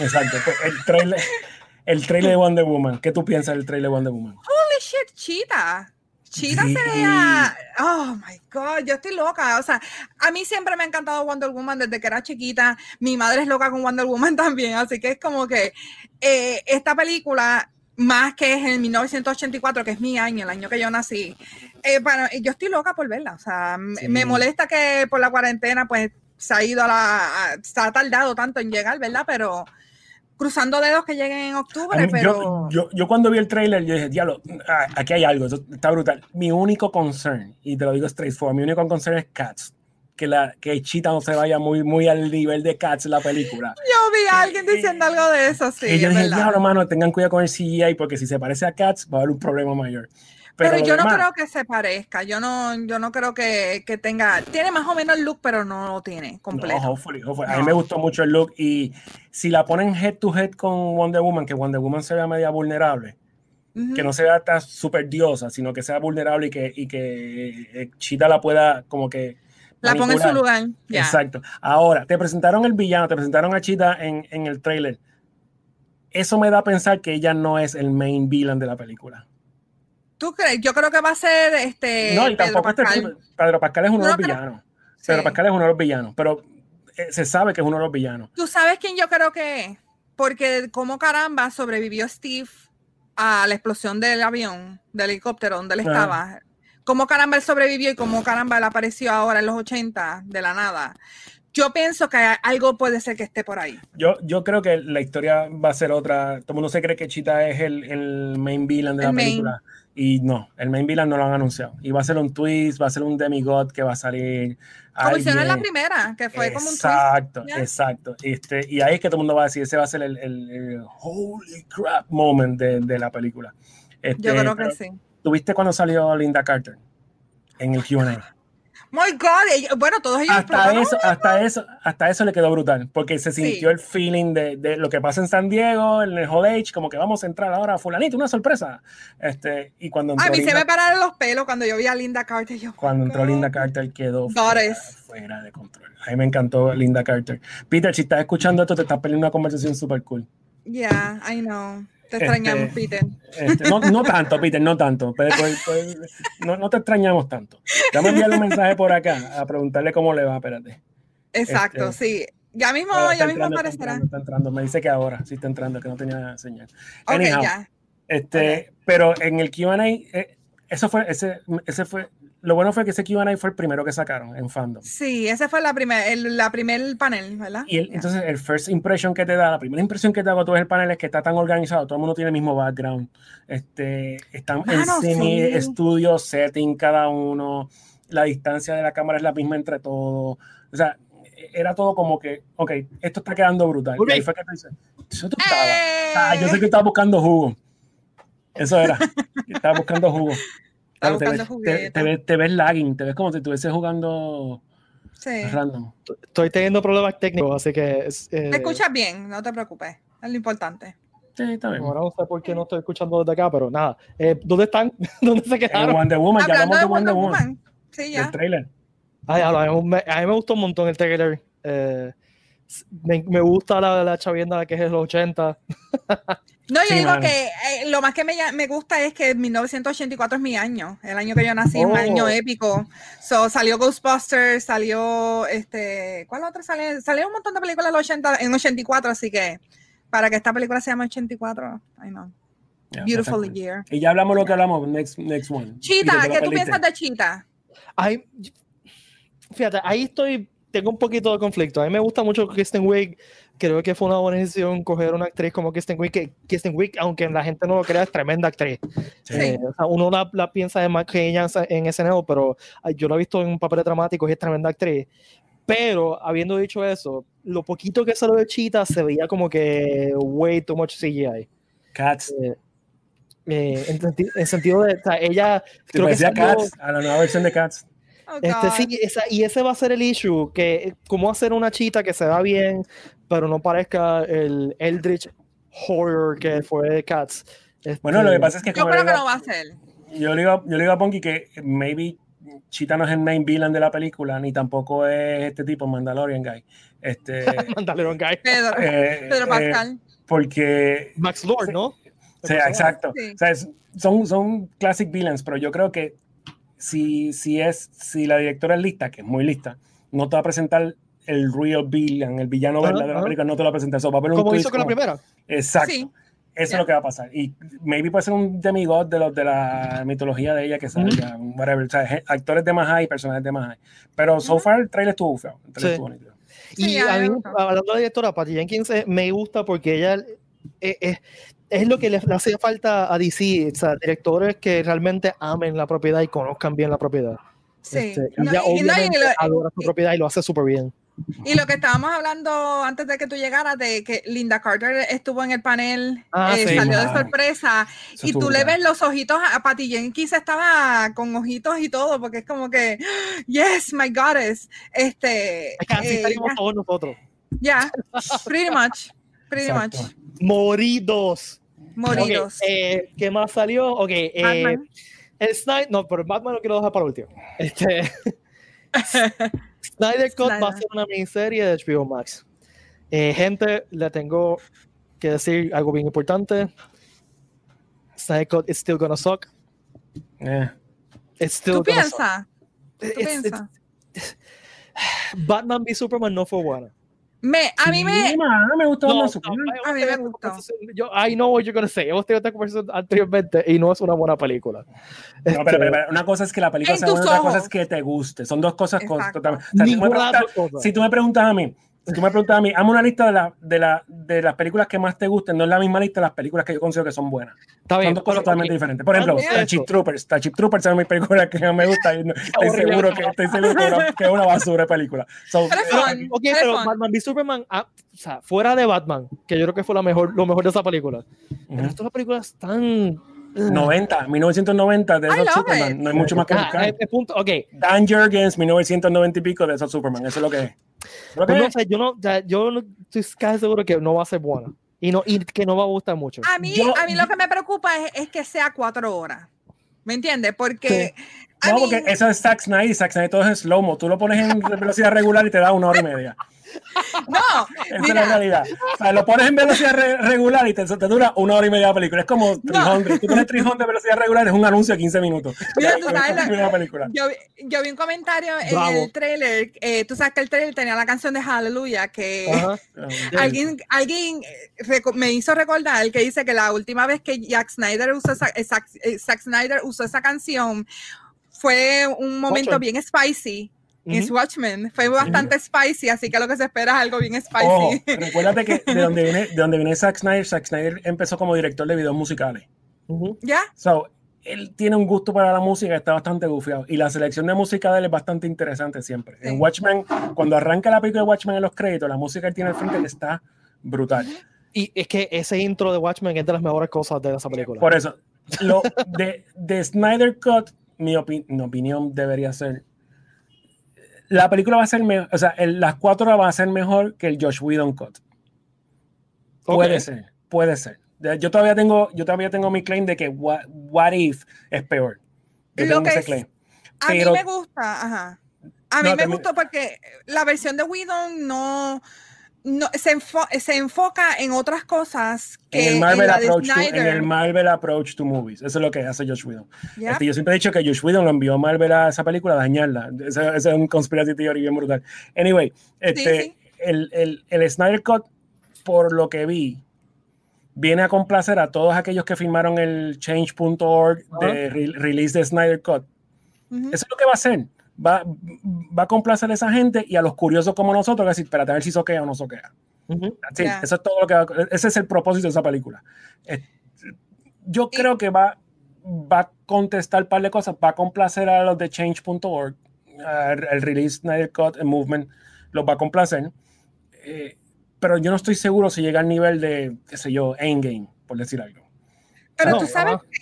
Exacto. Pues el trailer, el trailer de Wonder Woman. ¿Qué tú piensas del trailer de Wonder Woman? Holy shit, Cheetah. Sí. se veía, oh my god, yo estoy loca, o sea, a mí siempre me ha encantado Wonder Woman desde que era chiquita, mi madre es loca con Wonder Woman [laughs] también, así que es como que eh, esta película, más que es en 1984, que es mi año, el año que yo nací, eh, para- yo estoy loca por verla, o sea, Sí. me molesta que por la cuarentena pues se ha ido a la, a- se ha tardado tanto en llegar, ¿verdad? Pero cruzando dedos que lleguen en octubre, mí- pero... yo, yo, yo cuando vi el trailer, yo dije, diablo, ah, aquí hay algo, esto está brutal. Mi único concern, y te lo digo straightforward, mi único concern es Cats. Que, la, que Cheetah no se vaya muy, muy al nivel de Cats la película. Yo vi a alguien diciendo algo de eso, sí. y yo es dije, diablo, mano, tengan cuidado con el CGI porque si se parece a Cats va a haber un problema mayor. Pero, yo no creo que se parezca. Yo no, yo no creo que, que tenga. Tiene más o menos el look, pero no lo tiene completo. No, hopefully, hopefully. A mí me gustó mucho el look y si la ponen head to head con Wonder Woman, que Wonder Woman se vea media vulnerable, que no se vea tan super diosa, sino que sea vulnerable y que, y que eh, Cheetah la pueda como que... La ponga en su lugar. Exacto. Ahora, te presentaron el villano, te presentaron a Cheetah en, en el trailer. Eso me da a pensar que ella no es el main villain de la película. ¿Tú crees? Yo creo que va a ser este. no, y Pedro tampoco este Pascal. tipo- Pedro Pascal es uno ¿Tú de los villanos. Sí. Pedro Pascal es uno de los villanos, pero eh, se sabe que es uno de los villanos. ¿Tú sabes quién yo creo que es? Porque como caramba sobrevivió Steve a la explosión del avión, del helicóptero donde él estaba. ¿Cómo caramba él sobrevivió y cómo caramba él apareció ahora en los 80 de la nada? Yo pienso que algo puede ser que esté por ahí. Yo, yo creo que la historia va a ser otra. Todo el mundo se cree que Cheetah es el, el main villain de El la main. película. Y no, el main villain no lo han anunciado. Y va a ser un twist, va a ser un demigod que va a salir. Como hicieron en la primera, que fue como un twist. Exacto, exacto. Este, y ahí es que todo el mundo va a decir, ese va a ser el, el- el holy crap moment de, de la película. Este, Yo creo pero, que sí. ¿Tuviste cuando salió Linda Carter? En el Q&A. My God, bueno, todos ellos hasta eso, hasta eso, hasta eso le quedó brutal, porque se Sí. sintió el feeling de, de lo que pasa en San Diego, en el Hall H, como que vamos a entrar ahora, fulanito, una sorpresa. Este, y cuando A mí se Linda, me pararon los pelos cuando yo vi a Linda Carter. Yo, cuando entró. Linda Carter quedó fuera, fuera de control. A mí me encantó Linda Carter. Peter, si estás escuchando esto, te estás perdiendo una conversación súper cool. Yeah, I know. Te Este, extrañamos, Peter. Este, no, no tanto, Peter, no tanto. pero- pero- pero- no, no te extrañamos tanto. Dame enviarle un mensaje por acá a preguntarle cómo le va, espérate. Exacto, este, sí. Ya mismo, ya mismo entrando, está aparecerá. entrando, está entrando. Me dice que ahora sí está entrando, que no tenía señal. Ok, Anyhow, ya. Este, pero en el Q&A, eh, eso fue, ese, ese fue, lo bueno fue que ese Q&A fue el primero que sacaron en fandom. Sí, ese fue la primer, el, la primer panel, ¿verdad? Y el- Ya. entonces el first impression que te da, la primera impresión que te da cuando tú ves el panel es que está tan organizado, todo el mundo tiene el mismo background, este, están en Mano, semi sí. estudio, setting cada uno, la distancia de la cámara es la misma entre todos, o sea, era todo como que, ok, esto está quedando brutal. Ok. Y ahí fue que dices, eso tú estabas. ¡Eh! Ah, yo sé que estaba buscando jugo. Eso era. [laughs] estaba buscando jugo. Claro, te, ves, te, juguetes. te ves, te ves lagging, te ves como si estuviese jugando Sí. random. Estoy teniendo problemas técnicos, así que. eh, Te escuchas bien, no te preocupes. Es lo importante. Sí, está bien. Ahora no sé por qué no estoy escuchando desde acá, pero nada. Eh, ¿Dónde están? [laughs] ¿Dónde se En quedaron? Wonder Woman, ya Hablando hablamos de de Wonder Wonder Woman. Woman. Sí, El ya. trailer. Ay, a, mí me, a mí me gustó un montón el trailer. Eh, me, me gusta la, la chavienda que es los 80. No, yo Sí, digo mano. que eh, lo más que me, me gusta es que 1984 es mi año, el año que yo nací, es un Oh. año épico. So, salió Ghostbusters, salió este, ¿cuál otra salió? Salió un montón de películas en, los 80, en 84, así que para que esta película se llame 84, I know. Beautiful year. Y ya hablamos lo que hablamos. Next, next one. Lo ¿qué tú piensas de Chita? Ay, fíjate, ahí estoy, tengo un poquito de conflicto. A mí me gusta mucho Kristen Wiig. Creo que fue una buena decisión coger una actriz como Kristen Wiig, que Kristen Wiig, aunque la gente no lo crea, es tremenda actriz. Sí. Eh, o sea, uno la, la piensa de más que ella en SNL, pero yo la he visto en papeles dramáticos y es tremenda actriz. Pero, habiendo dicho eso, lo poquito que salió de Cheetah se veía como que way too much CGI. Cats. Eh, eh, en, en sentido de, o sea, ella creo que salió- Cats, a la nueva versión de Cats. Oh, este, sí, esa- y ese va a ser el issue, que eh, cómo hacer una chita que se vea bien, pero no parezca el Eldritch Horror que fue Cats. Bueno, lo que Este, pasa es que Yo creo que no va a ser. yo le digo, yo le digo a Ponky que maybe Cheetah no es el main villain de la película, ni tampoco es este tipo, Mandalorian Guy. Este, [laughs] Mandalorian Guy. Pedro, [laughs] eh, Pedro eh, Pascal. porque Max Lord, ¿no? Sí, exacto. Sí. O sea, es- son, son classic villains, pero yo creo que si, si, es, si la directora es lista, que es muy lista, no te va a presentar el real villain, el villano Ajá, verdadero de la película, no te lo va a presentar. Eso va a haber un Como hizo con la como- primera. Exacto. Sí. Eso Ya. es lo que va a pasar. Y maybe puede ser un demigod de los de la mitología de ella que salga, whatever. O sea, actores de más high, personajes de más high. Pero so far el trailer estuvo feo. El trailer Sí. estuvo nítido. Y Sí, a a mí hablando de la directora, Patty Jenkins eh, me gusta porque ella eh, eh, es lo que le, le hace falta a DC, o sea, directores que realmente amen la propiedad y conozcan bien la propiedad. Sí. Este, No, ella y- y no, y obviamente lo- adora su y- propiedad y lo hace súper bien. Y lo que estábamos hablando antes de que tú llegaras, de que Linda Carter estuvo en el panel, Ah, eh, sí. salió de Wow. sorpresa, Eso y tú le ves los ojitos a, Patty Jenkins, estaba con ojitos y todo, porque es como que, yes, my goddess. Este, Es que así eh, todos nosotros. ya, pretty much, pretty Exacto. much, Moridos. Moridos. Ok, eh, ¿Qué más salió? Ok, eh, el Snyder, no, pero Batman lo quiero dejar para último. Este, [laughs] Snyder Cut va a ser una miniserie de HBO Max. Eh, gente, le tengo que decir algo bien importante. Snyder Cut is still gonna suck. Eh, It's still ¿Tú piensas? ¿Tú It's- it's- piensas? [sighs] Batman v Superman no fue buena. Me, a mí sí, me, man, me gustó No, no, A mí me gustó. Yo, I know what you're gonna say. Hemos tenido esta conversación anteriormente y no es una buena película. No, pero, Este, pero, pero, una cosa es que la película En sea buena, otra cosa es que te guste. Son dos cosas con-. O sea, si, tú preguntas, si tú me preguntas a mí, tú me preguntas a mí, hazme una lista de, la, de, la, de las películas que más te gusten, no es la misma lista de las películas que yo considero que son buenas. Está bien, Son dos cosas pero, totalmente diferentes. Por ejemplo, de Starship Troopers. Starship Troopers es mi película que más me gusta y no- estoy seguro que, estoy seguro que, es una- que es una basura de película. So, Pero es eh, fun. Ok, Pero pero fun. Batman v Superman, ah, o sea, fuera de Batman, que yo creo que fue la mejor, lo mejor de esa película. El ujú. resto de las películas están. 90, 1990 de esos Superman. No hay mucho más que Ah, buscar. eh, eh, punto, ok. Dan Jurgens, 1990 y pico de esos Superman. Eso es lo que es. Lo que Pues no es. sé, yo no, o sea, yo no estoy casi seguro que no va a ser buena. Y, no, y que no va a gustar mucho. a mí, Yo- a mí lo que me preocupa es, es que sea cuatro horas. ¿Me entiendes? Porque. I No, mean, porque eso es Zack Snyder y Zack Snyder todo es slow-mo. Tú lo pones en [laughs] velocidad regular y te da una hora y media. [laughs] No, Esa es la mira, realidad. O sea, lo pones en velocidad re- regular y te, te dura una hora y media la película. Es como 300. Tú pones 300 de velocidad regular, es un anuncio de 15 minutos. [laughs] Mira, tú sabes la- película. yo, vi- yo vi un comentario en Bravo. el trailer. eh, tú sabes que el trailer tenía la canción de Hallelujah que. Ajá. Alguien, alguien eh, me hizo recordar que dice que la última vez que Zack Snyder usó esa, eh, Zack, eh, Zack Snyder usó esa canción fue un momento Watchmen. bien spicy Ujú. Watchmen. Fue bastante spicy, así que lo que se espera es algo bien spicy. Oh, [laughs] recuérdate que de donde viene, de donde viene Zack Snyder, Zack Snyder empezó como director de videos musicales. ¿Ya? So, él tiene un gusto para la música, está bastante gufiado. Y la selección de música de él es bastante interesante siempre. Sí. En Watchmen, cuando arranca la película de Watchmen en los créditos, la música que él tiene al frente está brutal. Y es que ese intro de Watchmen es de las mejores cosas de esa película. Por eso, lo de, de Snyder Cut, mi, opi- mi opinión debería ser. La película va a ser mejor, o sea, el- las cuatro horas va a ser mejor que el Josh Whedon Cut. Puede ser, puede ser. Yo todavía tengo, yo todavía tengo mi claim de que What, What If es peor. Yo Lo tengo que ese es- claim. A Pero- mí me gusta, ajá. A mí No, me también- gustó porque la versión de Whedon no, no se, enfo- se enfoca en otras cosas que En el, Marvel de approach to, en el Marvel approach to movies. Eso es lo que hace Josh Whedon. ¿ya? Este, yo siempre he dicho que Josh Whedon lo envió a Marvel a esa película a dañarla. Ese, ese es un conspiracy theory bien brutal. Anyway, este, sí. El, el, el Snyder Cut, por lo que vi, viene a complacer a todos aquellos que firmaron el change.org de re- release de Snyder Cut. Ujú. Eso es lo que va a hacer. Va, va a complacer a esa gente y a los curiosos como nosotros, que decir, espérate a ver si soquea o no soquea. Ujú. That's it. Ya. Eso es todo lo que va, ese es el propósito de esa película. Eh, yo Y- creo que va, va a contestar un par de cosas, va a complacer a los de change.org, el release Snyder Cut el Movement, los va a complacer. Eh, pero yo no estoy seguro si llega al nivel de, qué sé yo, Endgame, por decir algo. Pero No, tú sabes, que,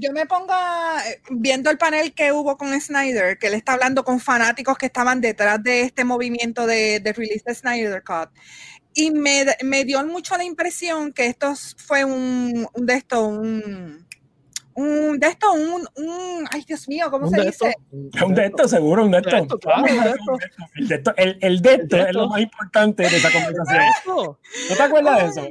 yo me pongo a- eh, viendo el panel que hubo con Snyder, que él está hablando con fanáticos que estaban detrás de este movimiento de, de release de Snyder Cut. Y me, me dio mucho la impresión que esto fue un, un de esto, un, un de esto, un, un, ay Dios mío, ¿cómo se de dice? Un de estos, seguro, un de estos. El de estos, el, el de estos de es lo más importante de esa conversación. ¿No te acuerdas de eso?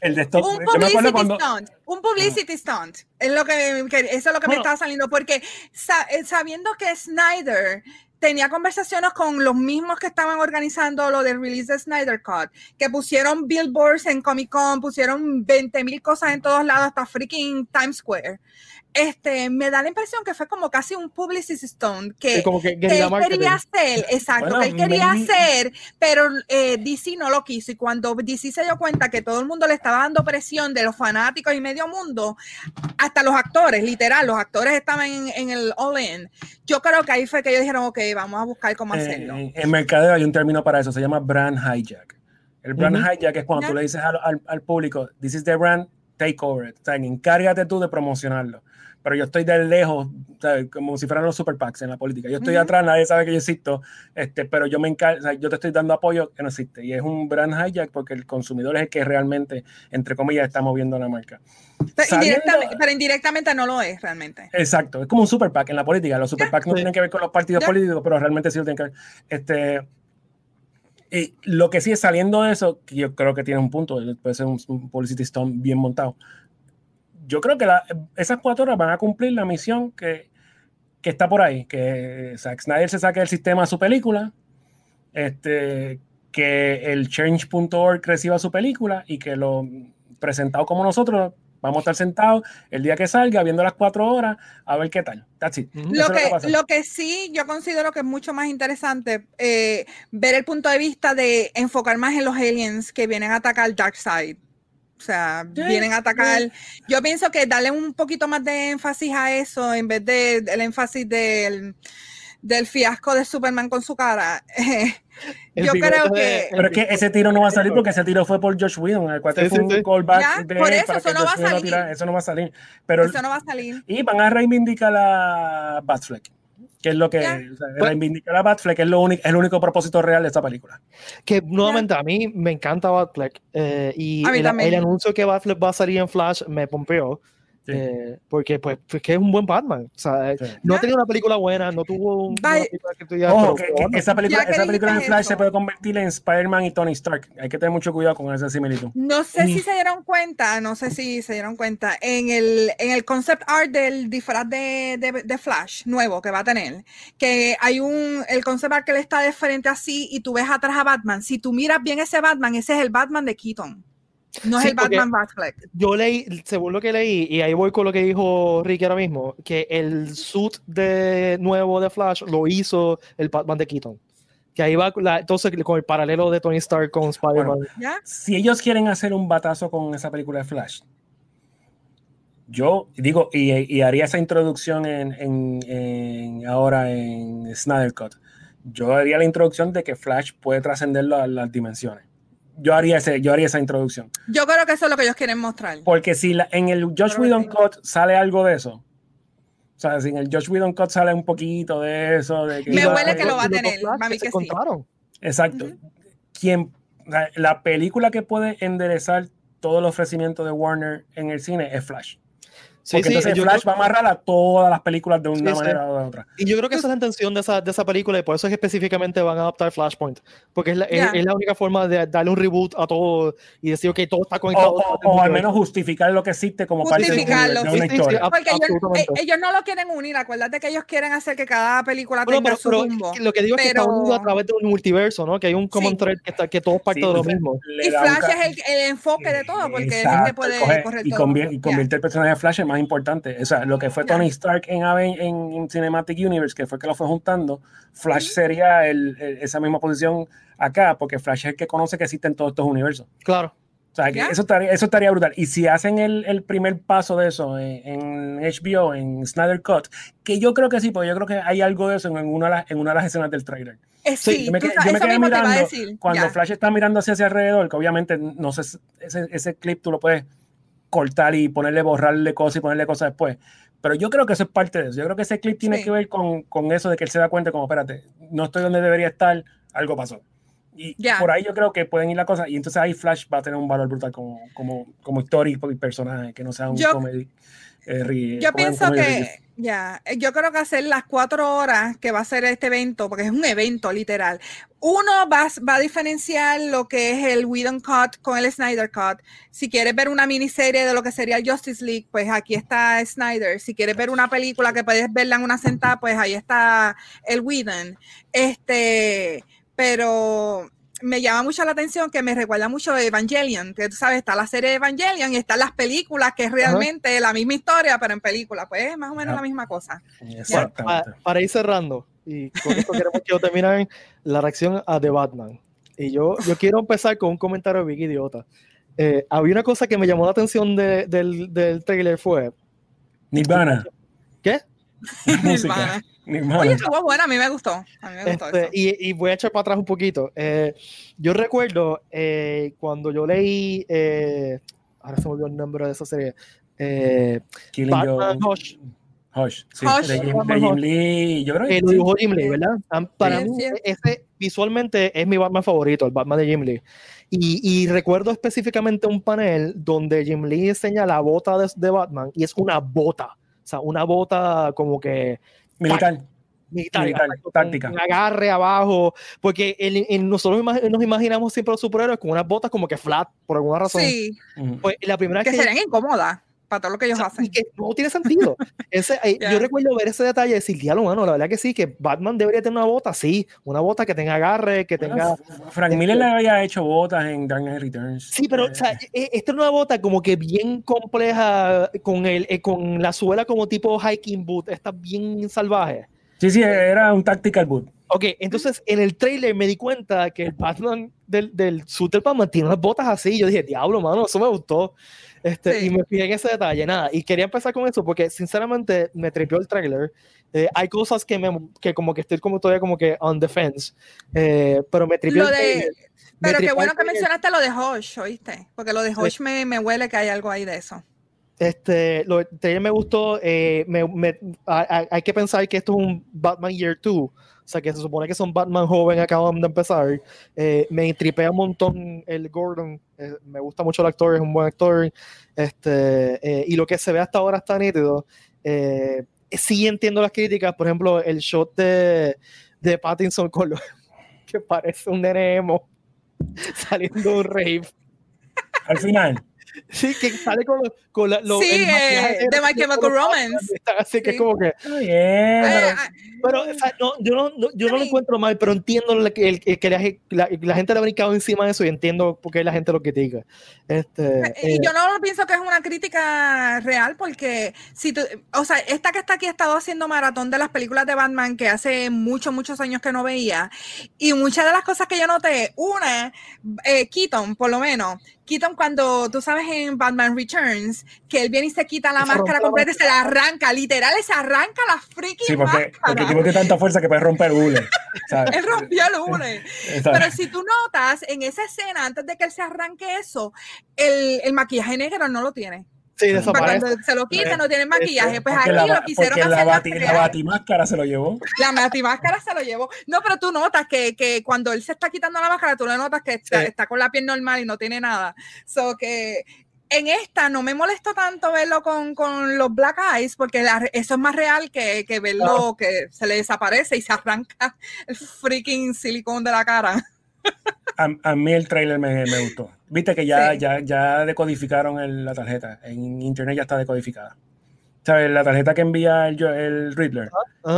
El de esto, un yo me acuerdo publicity cuando- stunt, un publicity stunt. Es lo que, que- eso es lo que me estaba saliendo, porque eh, sabiendo que Snyder tenía conversaciones con los mismos que estaban organizando lo del release de Snyder Cut, que pusieron billboards en Comic Con, pusieron 20 mil cosas en todos lados, hasta freaking Times Square. Este, me da la impresión que fue como casi un publicity stunt, que Sí, como que que guerrilla él marketing. quería hacer, exacto, Bueno, que él quería hacer, pero eh, DC no lo quiso. Y cuando DC se dio cuenta que todo el mundo le estaba dando presión de los fanáticos y medio mundo, hasta los actores, literal, los actores estaban en, en el all-in. Yo creo que ahí fue que ellos dijeron, ok, vamos a buscar cómo Eh, hacerlo. en, mercadeo hay un término para eso, se llama brand hijack. El brand hijack es cuando tú le dices al, al- al público, this is the brand, take over it. O sea, encárgate tú de promocionarlo. Pero yo estoy de lejos, o sea, como si fueran los super PACs en la política. Yo estoy Ujú. atrás, nadie sabe que yo existo, este, pero yo me encar- o sea, yo te estoy dando apoyo que no existe. Y es un brand hijack porque el consumidor es el que realmente, entre comillas, está moviendo la marca. Pero, sabiendo- indirectamente, pero indirectamente no lo es realmente. Exacto, es como un super PAC en la política. Los super PACs no Sí. tienen que ver con los partidos Ya. políticos, pero realmente sí lo tienen que ver. Este, y lo que sí es saliendo de eso, que yo creo que tiene un punto, puede ser un, un publicity stunt bien montado. Yo creo que la- esas cuatro horas van a cumplir la misión que, que está por ahí, que Zack Snyder se saque del sistema a su película, este, que el change.org reciba su película y que lo presentado como nosotros vamos a estar sentados el día que salga viendo las cuatro horas a ver qué tal. That's it. Lo lo que que, pasa. lo que sí yo considero que es mucho más interesante eh, ver el punto de vista de enfocar más en los aliens que vienen a atacar Darkseid. O sea, Sí, vienen a atacar. Yo pienso que darle un poquito más de énfasis a eso en vez de- del énfasis del, del fiasco de Superman con su cara. [laughs] Yo creo de- que. Pero es que ese tiro no va a salir porque ese tiro fue por Josh Whedon, el cual Sí, fue sí, un sí. callback Ya, de por eso, eso no va a salir. eso no va a salir. Pero, Eso no va a salir. y van a reivindicar la Batfleck, que es lo que Ya. o sea, Pues- reivindicar la Batfleck es lo único, es el único propósito real de esta película. Que nuevamente a mí me encanta Batfleck eh, y A mí el, el anuncio que Batfleck va a salir en Flash me pompeó. Sí. eh, porque pues, pues que es un buen Batman. O sea, eh, Sí. no Ya. tenía una película buena, no tuvo un, una película que tú digas, Ojo, pero que, fue que buena. esa película, esa película de dijiste Flash eso. se puede convertir en Spider-Man y Tony Stark. Hay que tener mucho cuidado con esa similitud. No sé Mm. si se dieron cuenta, no sé si se dieron cuenta, en el, en el concept art del disfraz de, de, de Flash nuevo que va a tener, que hay un, el concept art que le está de frente así y tú ves atrás a Batman. Si tú miras bien ese Batman, ese es el Batman de Keaton. No Sí, es el Batman Batfleck. Yo leí, según lo que leí, y ahí voy con lo que dijo Ricky ahora mismo, que el suit de nuevo de Flash lo hizo el Batman de Keaton. Que ahí va la- entonces con el paralelo de Tony Stark con Spider-Man. Si ellos quieren hacer un batazo con esa película de Flash, yo digo, y, y haría esa introducción en, en- en- ahora en Snyder Cut, yo haría la introducción de que Flash puede trascender la- las dimensiones. Yo haría, ese, yo haría esa introducción. Yo creo que eso es lo que ellos quieren mostrar. Porque si la- en el Josh Whedon sí. Cut sale algo de eso, o sea, si en el Josh Whedon Cut sale un poquito de eso, de que Me huele que lo va a tener, se que sí. Exacto. Quien, la película que puede enderezar todo el ofrecimiento de Warner en el cine es Flash. Sí, Porque sí, entonces Flash creo- va a amarrar a todas las películas de una Sí, sí. manera o de otra. Y yo creo que esa es la intención de esa, de esa película y por eso es que específicamente van a adaptar Flashpoint. Porque es la, es- Ya. es la única forma de darle un reboot a todo y decir que todo está O, conectado. o- o al menos justificar lo que existe como parte de, sí, una sí, sí, historia. ab- Porque ellos, eh, ellos no lo quieren unir. Acuérdate que ellos quieren hacer que cada película Bueno, tenga pero, su pero rumbo. lo que digo es que está Pero- unido a través de un multiverso, ¿no? Que hay un common Sí. thread que, está, que todo es parte Sí, de lo o sea, mismo. Y Flash es el, el enfoque de todo, porque es el que Exacto, puede correr y, todo. y convierte el personaje de Flash en más importante. O sea, lo que fue. Tony Stark en, Aven- en, Cinematic Universe, que fue que lo fue juntando, Flash sería el- el- esa misma posición acá, porque Flash es el que conoce que existen todos estos universos. Claro. O sea, que eso estaría, eso estaría brutal. Y si hacen el, el primer paso de eso en, en HBO, en Snyder Cut, que yo creo que sí, porque yo creo que hay algo de eso en una de las, en una de las escenas del trailer. Eh, Sí, sí, yo me tú yo me quedé mirando decir. Cuando ya. Flash está mirando hacia, hacia alrededor, que obviamente no sé, ese, ese clip tú lo puedes cortar y ponerle, borrarle cosas y ponerle cosas después. Pero yo creo que eso es parte de eso. Yo creo que ese clip tiene Sí. que ver con, con eso de que él se da cuenta como, espérate, no estoy donde debería estar, algo pasó. Y Ya. por ahí yo creo que pueden ir la cosa. Y entonces ahí Flash va a tener un valor brutal como, como, como histórico y personaje, que no sea un Yo- comedy. eh, Yo pienso comedy que relief. Ya, eh, yo creo que hacer las cuatro horas que va a ser este evento, porque es un evento literal, uno va, va a diferenciar lo que es el Whedon Cut con el Snyder Cut. Si quieres ver una miniserie de lo que sería el Justice League, pues aquí está Snyder. Si quieres ver una película que puedes verla en una sentada, pues ahí está el Whedon. Este, pero me llama mucho la atención que me recuerda mucho a Evangelion, que tú sabes, está la serie de Evangelion y están las películas, que es realmente la misma historia, pero en película, pues es más o menos la misma cosa. Exactamente. Para, ir cerrando, y con esto queremos que terminar la reacción a The Batman. Y yo, yo quiero empezar con un comentario de Big Idiota. Eh, había una cosa que me llamó la atención del, del trailer fue... Nirvana. ¿Qué? Nirvana. Oye, estuvo buena, a mí me gustó. A mí me gustó este, y, y, voy a echar para atrás un poquito. Eh, yo recuerdo eh, cuando yo leí, eh, ahora se me olvidó el nombre de esa serie, eh, Batman Hush. Hush, sí, Hush. De, Jim, de, Jim, Lee. Yo creo que lo dibujó Jim Lee, ¿verdad? Para mí, ese visualmente es mi Batman favorito, el Batman de Jim Lee. Y, y, recuerdo específicamente un panel donde Jim Lee enseña la bota de, de Batman y es una bota. O sea, una bota como que Militar. Militar, táctica. Un agarre abajo, porque nosotros nos imaginamos siempre los superhéroes con unas botas como que flat, por alguna razón. Sí. Pues la primera que, que serían incómodas para todo lo que ellos hacen. Que no tiene sentido. [laughs] Ese, eh, Yo recuerdo ver ese detalle y decir, diablo, mano, la verdad que sí, que Batman debería tener una bota, sí, una bota que tenga agarre, que tenga... Frank este Miller le había hecho botas en Dark Knight Returns. Sí, pero o sea, eh. E, esta es una bota como que bien compleja, con, el, eh, con la suela como tipo hiking boot, está bien salvaje. Sí, sí, era un tactical boot. Ok, entonces en el trailer me di cuenta que el Batman del, del Batman tiene unas botas así. Yo dije, diablo, mano, eso me gustó. Este, Y me fijé en ese detalle, nada. Y quería empezar con eso porque sinceramente me tripió el trailer. Eh, hay cosas que, me, que como que estoy como todavía como que on defense, eh, pero me tripió el trailer. Pero qué bueno que mencionaste lo de Hosh, ¿oíste? Porque lo de Hosh me, me huele que hay algo ahí de eso. Este, lo de me gustó. Eh, me, me, hay que pensar que esto es un Batman Year 2. O sea, que se supone que son Batman joven, acaban de empezar. Eh, me tripea un montón el Gordon. Eh, me gusta mucho el actor, es un buen actor. Este, y lo que se ve hasta ahora está nítido. sí entiendo las críticas. Por ejemplo, el shot de, de Pattinson con lo [laughs] que parece un nene [laughs] saliendo de un rave. Al final. Sí, que sale con, con la, lo, sí, eh, de My Chemical Romance. Así que es como que. pero, o sea, no, yo no, yo no lo encuentro mal, pero entiendo que, el, que la, la, gente le ha brincado encima de eso y entiendo por qué la gente lo critica. Este, y eh, yo no pienso que es una crítica real, porque si tú, o sea, esta que está aquí ha estado haciendo maratón de las películas de Batman que hace muchos, muchos años que no veía, y muchas de las cosas que yo noté, una, eh, Keaton, por lo menos, Keaton cuando tú sabes en Batman Returns que él viene y se quita la máscara completa y se la arranca, literal, se arranca la freaking sí, porque, máscara. porque tiene tanta fuerza que puede romper el hule. [laughs] él rompió el hule. Pero si tú notas, en esa escena, antes de que él se arranque eso, el, el maquillaje negro no lo tiene. Sí, desaparece. Cuando se lo quita, no tiene maquillaje. Pues aquí lo quisieron hacer. La, bati, la batimáscara se lo llevó. La batimáscara se lo llevó. No, pero tú notas que, que cuando él se está quitando la máscara, tú le notas que está, está, con la piel normal y no tiene nada. So que en esta no me molesto tanto verlo con, con los black eyes, porque eso es más real que, que verlo que se le desaparece y se arranca [laughs] el freaking silicón de la cara. A, a mí el trailer me, me gustó. Viste que ya, ya, ya decodificaron la tarjeta. En internet ya está decodificada. ¿Sabes? La tarjeta que envía el, el Riddler,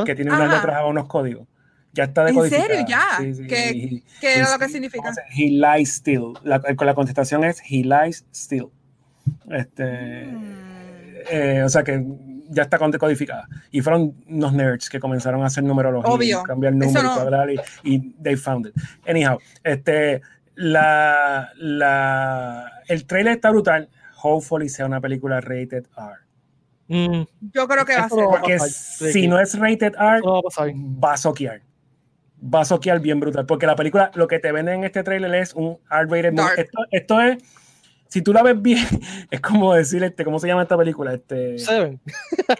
que tiene unas letras a unos códigos, ya está decodificada. ¿En serio? Ya. ¿Qué, ¿qué es lo que significa? He lies still. La, la contestación es he lies still. Este, mm. eh, o sea que ya está decodificada. Y fueron unos nerds que comenzaron a hacer numerología, Obvio. cambiar el número y, y, they found it. Anyhow, este, la, la, el trailer está brutal. Hopefully sea una película rated R. Mm. Yo creo que va a ser. Porque si no es rated R, va a soquear. Va a soquear bien brutal. Porque la película, lo que te venden en este trailer es un R-rated. Esto, esto es si tú la ves bien, [laughs] es como decir, este, ¿cómo se llama esta película? Este, Seven.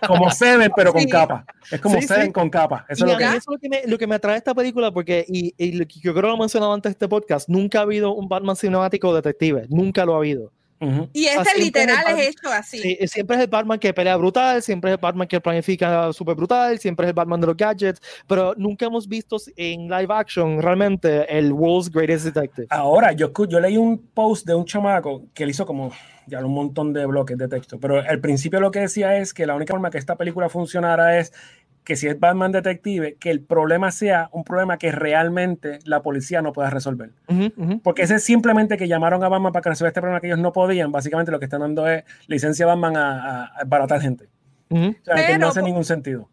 Como [laughs] Seven, pero con capa. Es como Seven con capa. Eso, es lo, que... eso es lo, que me, lo que me atrae esta película, porque, y, y yo creo que lo he mencionado antes de este podcast, nunca ha habido un Batman cinemático detective. Nunca lo ha habido. Ujú. Y sea, este siempre literal el es hecho así. Sí, siempre es el Batman que pelea brutal, siempre es el Batman que planifica súper brutal, siempre es el Batman de los gadgets, pero nunca hemos visto en live action realmente el World's Greatest Detective. Ahora, yo, escu- yo leí un post de un chamaco que él hizo como ya un montón de bloques de texto, pero al principio lo que decía es que la única forma que esta película funcionara es que si es Batman detective, que el problema sea un problema que realmente la policía no pueda resolver. Porque ese es simplemente que llamaron a Batman para que resuelva este problema que ellos no podían. Básicamente lo que están dando es licencia a Batman a, a, a baratar gente. O sea, que no hace ningún sentido.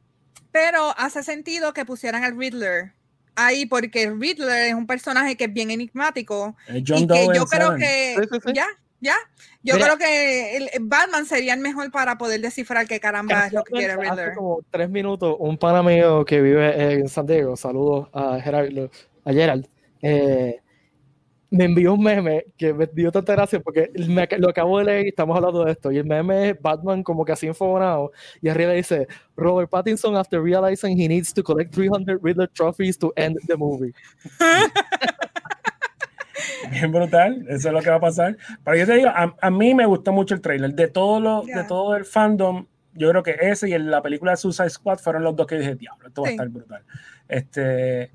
Pero hace sentido que pusieran al Riddler ahí, porque Riddler es un personaje que es bien enigmático. Es y John que Doe yo creo Seven. que. Sí, sí, sí. Ya, ya. Yo Mira. creo que el, Batman sería el mejor para poder descifrar qué caramba es lo que quiere Riddler. Hace como tres minutos, un pana mío que vive en San Diego, saludos a Gerardo, a Gerald, eh, me envió un meme que me dio tanta gracia porque me- lo acabo de leer y estamos hablando de esto. Y el meme es Batman como que así enfogonado. Y arriba dice: Robert Pattinson, after realizing he needs to collect 300 Riddler trophies to end the movie. [laughs] [laughs] Bien brutal, eso es lo que va a pasar. Pero yo te digo, a, a mí me gustó mucho el trailer. De todo, lo, de todo el fandom, yo creo que ese y el- la película de Suicide Squad fueron los dos que dije, diablo, esto va a estar brutal. Este,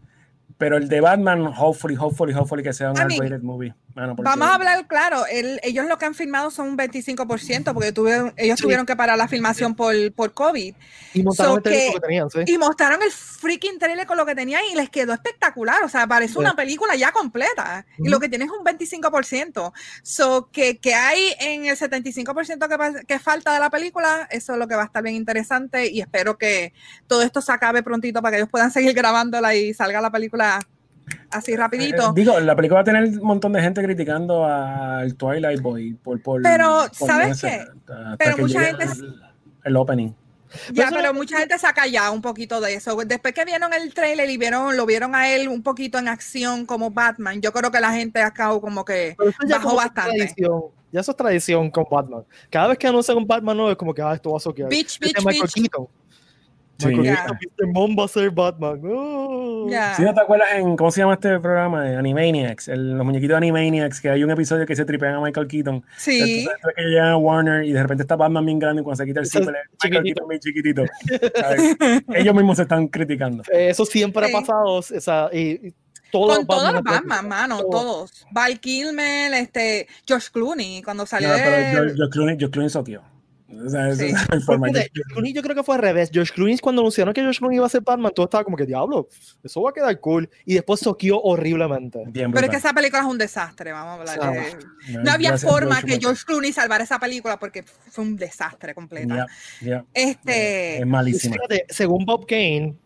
pero el de Batman, hopefully, hopefully, hopefully que sea un R-rated movie. Mano, porque- Vamos a hablar claro, el- ellos lo que han filmado son un 25%, porque tuvieron, ellos Sí. tuvieron que parar la filmación por, por COVID. Y montaron So el que- que tenían, sí. Y mostraron el freaking trailer con lo que tenían y les quedó espectacular. O sea, parece Sí. una película ya completa. Y Ujú. lo que tiene es un 25%. So, que, que hay en el 75% que, que falta de la película, eso es lo que va a estar bien interesante. Y espero que todo esto se acabe prontito para que ellos puedan [laughs] seguir grabándola y salga la película así Eh, rapidito. digo, la película va a tener un montón de gente criticando al Twilight Boy por, por Pero, por ¿sabes qué? hasta Pero que mucha gente- el, el opening. Ya, pero mucha gente se ha callado un poquito de eso. Después que vieron el trailer y vieron, lo vieron a él un poquito en acción como Batman, yo creo que la gente ha como que bajó como bastante. Tradición, ya eso es tradición con Batman. Cada vez que anuncian un Batman nuevo es como que ah, esto va a soquear. Bitch, Este bitch, Michael bitch. Sí. Mom va a ser Batman. Oh. ¿Sí no te acuerdas en cómo se llama este programa? de Animaniacs, el- los muñequitos de Animaniacs, que hay un episodio que se tripean a Michael Keaton. Sí. Entonces, que llegan a Warner y de repente está Batman bien grande y cuando se quita el zipper, Michael chiquitito. Keaton bien chiquitito. Ellos mismos se están criticando. Eh, Eso siempre Sí. ha pasado. O sea, y, y todos Con todos los Batman- mano, Todos. todos. Val Kilmer, este, George Clooney, cuando salió No, pero de- George, George Clooney, George Clooney. O sea, esa Sí. es la [laughs] forma. Fíjate, George Clooney yo creo que fue al revés. George Clooney cuando anunciaron que George Clooney iba a ser Batman, todo estaba como que diablo, eso va a quedar cool. Y después soqueó horriblemente. Bien Pero es que esa película es un desastre, vamos a hablar Ah, de... [laughs] No, No había forma George que. George Clooney salvara esa película porque fue un desastre completa. Ya, ya. Este, Es malísima. Fíjate, según Bob Kane,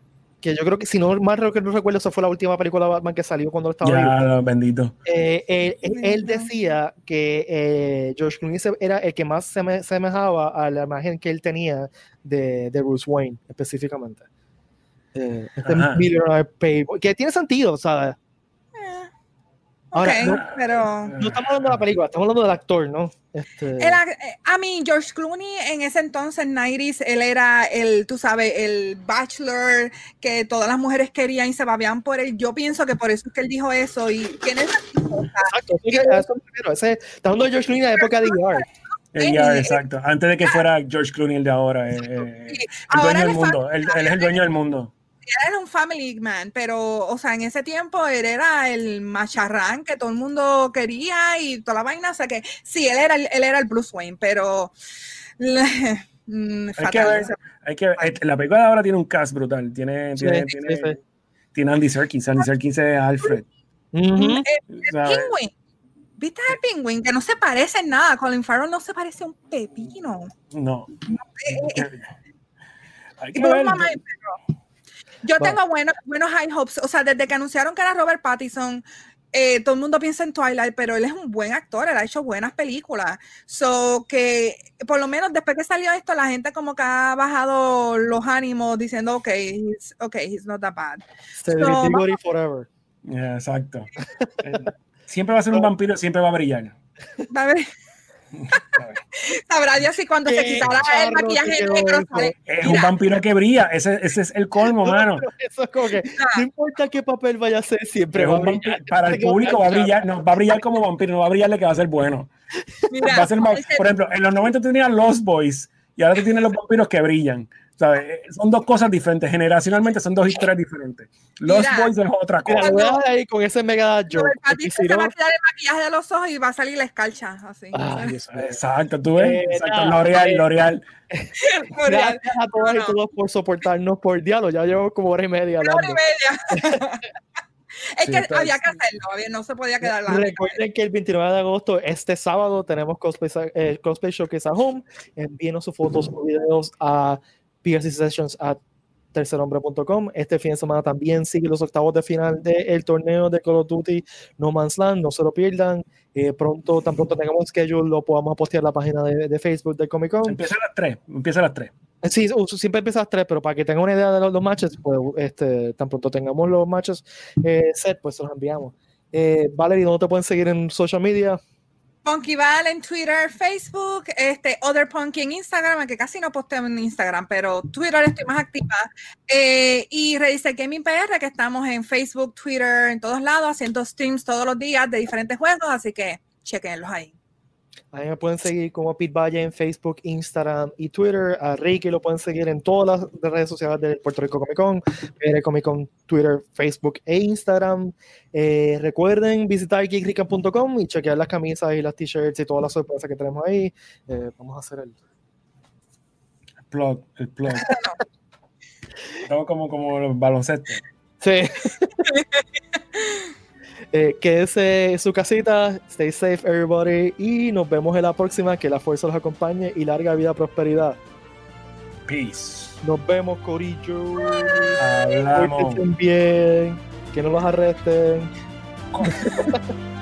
que yo creo que si no mal que no recuerdo, esa fue la última película de Batman que salió cuando él estaba vivo. Ya, lo bendito. Eh, él, decía que eh, George Clooney era el que más se me- semejaba a la imagen que él tenía de, de Bruce Wayne, específicamente. Eh, este playboy, que tiene sentido, ¿sabes? Eh, Ahora, ok, no- pero... No estamos hablando de la película, estamos hablando del actor, ¿no? Este, El eh, a mí, George Clooney en ese entonces, 90s, él era el, tú sabes, el bachelor que todas las mujeres querían y se babeaban por él. Yo pienso que por eso es que él dijo eso y tiene sentido. Exacto, que- eso refiero. Ese, estamos hablando de George Clooney en la época de ER. Ya, exacto. Antes de que fuera George Clooney el de ahora. eh, eh, el Ahora dueño del es mundo. Él, él es el dueño del mundo. Él era un family man, pero, o sea, en ese tiempo él era el macharrán que todo el mundo quería y toda la vaina. O sea que sí, él era el, él era el Bruce Wayne, pero. [laughs] mm, Hay que ver, hay que ver. Eh, La película de ahora tiene un cast brutal. Tiene, Sí, tiene, sí, tiene, sí. tiene Andy Serkis. Andy Serkis es Alfred. Ujú. ¿sabes? Penguin. ¿Viste al Penguin? Que no se parece en nada. Colin Farrell no se parece a un pepino. No. Eh, eh, [laughs] Hay y que ver. mamá. Yo tengo buenos, buenos high hopes. O sea, desde que anunciaron que era Robert Pattinson, eh, todo el mundo piensa en Twilight, pero él es un buen actor, él ha hecho buenas películas. So que por lo menos después que salió esto, la gente como que ha bajado los ánimos diciendo, ok, he's, okay, he's not that bad. So, Goody Forever. Yeah, exacto. [laughs] Eh, Siempre va a ser un vampiro, siempre va a brillar. Va a ver. [laughs] Sabrá Dios si cuando se Qué quitará el maquillaje negro sale. Es un vampiro que brilla, ese, ese es el colmo, [laughs] mano. Eso es como que no importa qué papel vaya a ser, siempre va a brillar. vampiro- para el público va a brillar, no, va a brillar como vampiro, no va a brillarle que va a ser bueno. Mira, Va a ser por ejemplo, en los 90 tú tenías Lost Boys y ahora tú tienes los vampiros que brillan. ¿Sabes? Eh, Son dos cosas diferentes, generacionalmente son dos historias diferentes. Lost Mira. Boys es otra Mira, cosa. a dejar ahí con ese mega Pero joke. el patito se va a quitar el maquillaje de los ojos y va a salir la escarcha. Así. Exacto, tú ves. Eh, Exacto, L'Oreal, eh, L'Oreal. [laughs] Gracias a todas No, y todos por soportarnos por diálogo. Ya llevo como hora y media Una hora hablando. y media. [laughs] es Sí, que está- había que hacerlo, no se podía quedar la Recuerden que el 29 de agosto, este sábado, tenemos Cosplay, eh, cosplay Showcase at Home. Envíenos sus fotos o videos a PRC Sessions at tercerhombre.com. Este fin de semana también sigue los octavos de final del torneo de Call of Duty No Man's Land. No se lo pierdan. Eh, pronto, tan pronto tengamos schedule, lo podamos postear en la página de, de Facebook del Comic Con. Empieza a las 3. Empieza a las 3. Sí, u- siempre empieza a las 3, pero para que tengan una idea de los, los matches, pues este, tan pronto tengamos los matches eh, set, pues se los enviamos. Eh, Valerie, ¿dónde te pueden seguir en social media? Punky Val en Twitter, Facebook, este Other Punky en Instagram, que casi no posteo en Instagram, pero Twitter estoy más activa. Eh, y Redice Gaming PR, que estamos en Facebook, Twitter, en todos lados, haciendo streams todos los días de diferentes juegos, así que chequenlos ahí. Ahí me pueden seguir como Pete Valle en Facebook, Instagram y Twitter. A Ricky lo pueden seguir en todas las redes sociales de Puerto Rico Comic Con, PR Comic Con, Twitter, Facebook e Instagram. Eh, recuerden visitar geekrican.com y chequear las camisas y las t-shirts y todas las sorpresas que tenemos ahí. Eh, vamos a hacer el... El plug, el plug. [laughs] Estamos como, como los baloncestos. Sí. [laughs] eh, quédese en su casita, stay safe everybody y nos vemos en la próxima, que la fuerza los acompañe y larga vida prosperidad. Peace. Nos vemos, Corillo. Hablamos. Pórtense bien, que no los arresten. [laughs]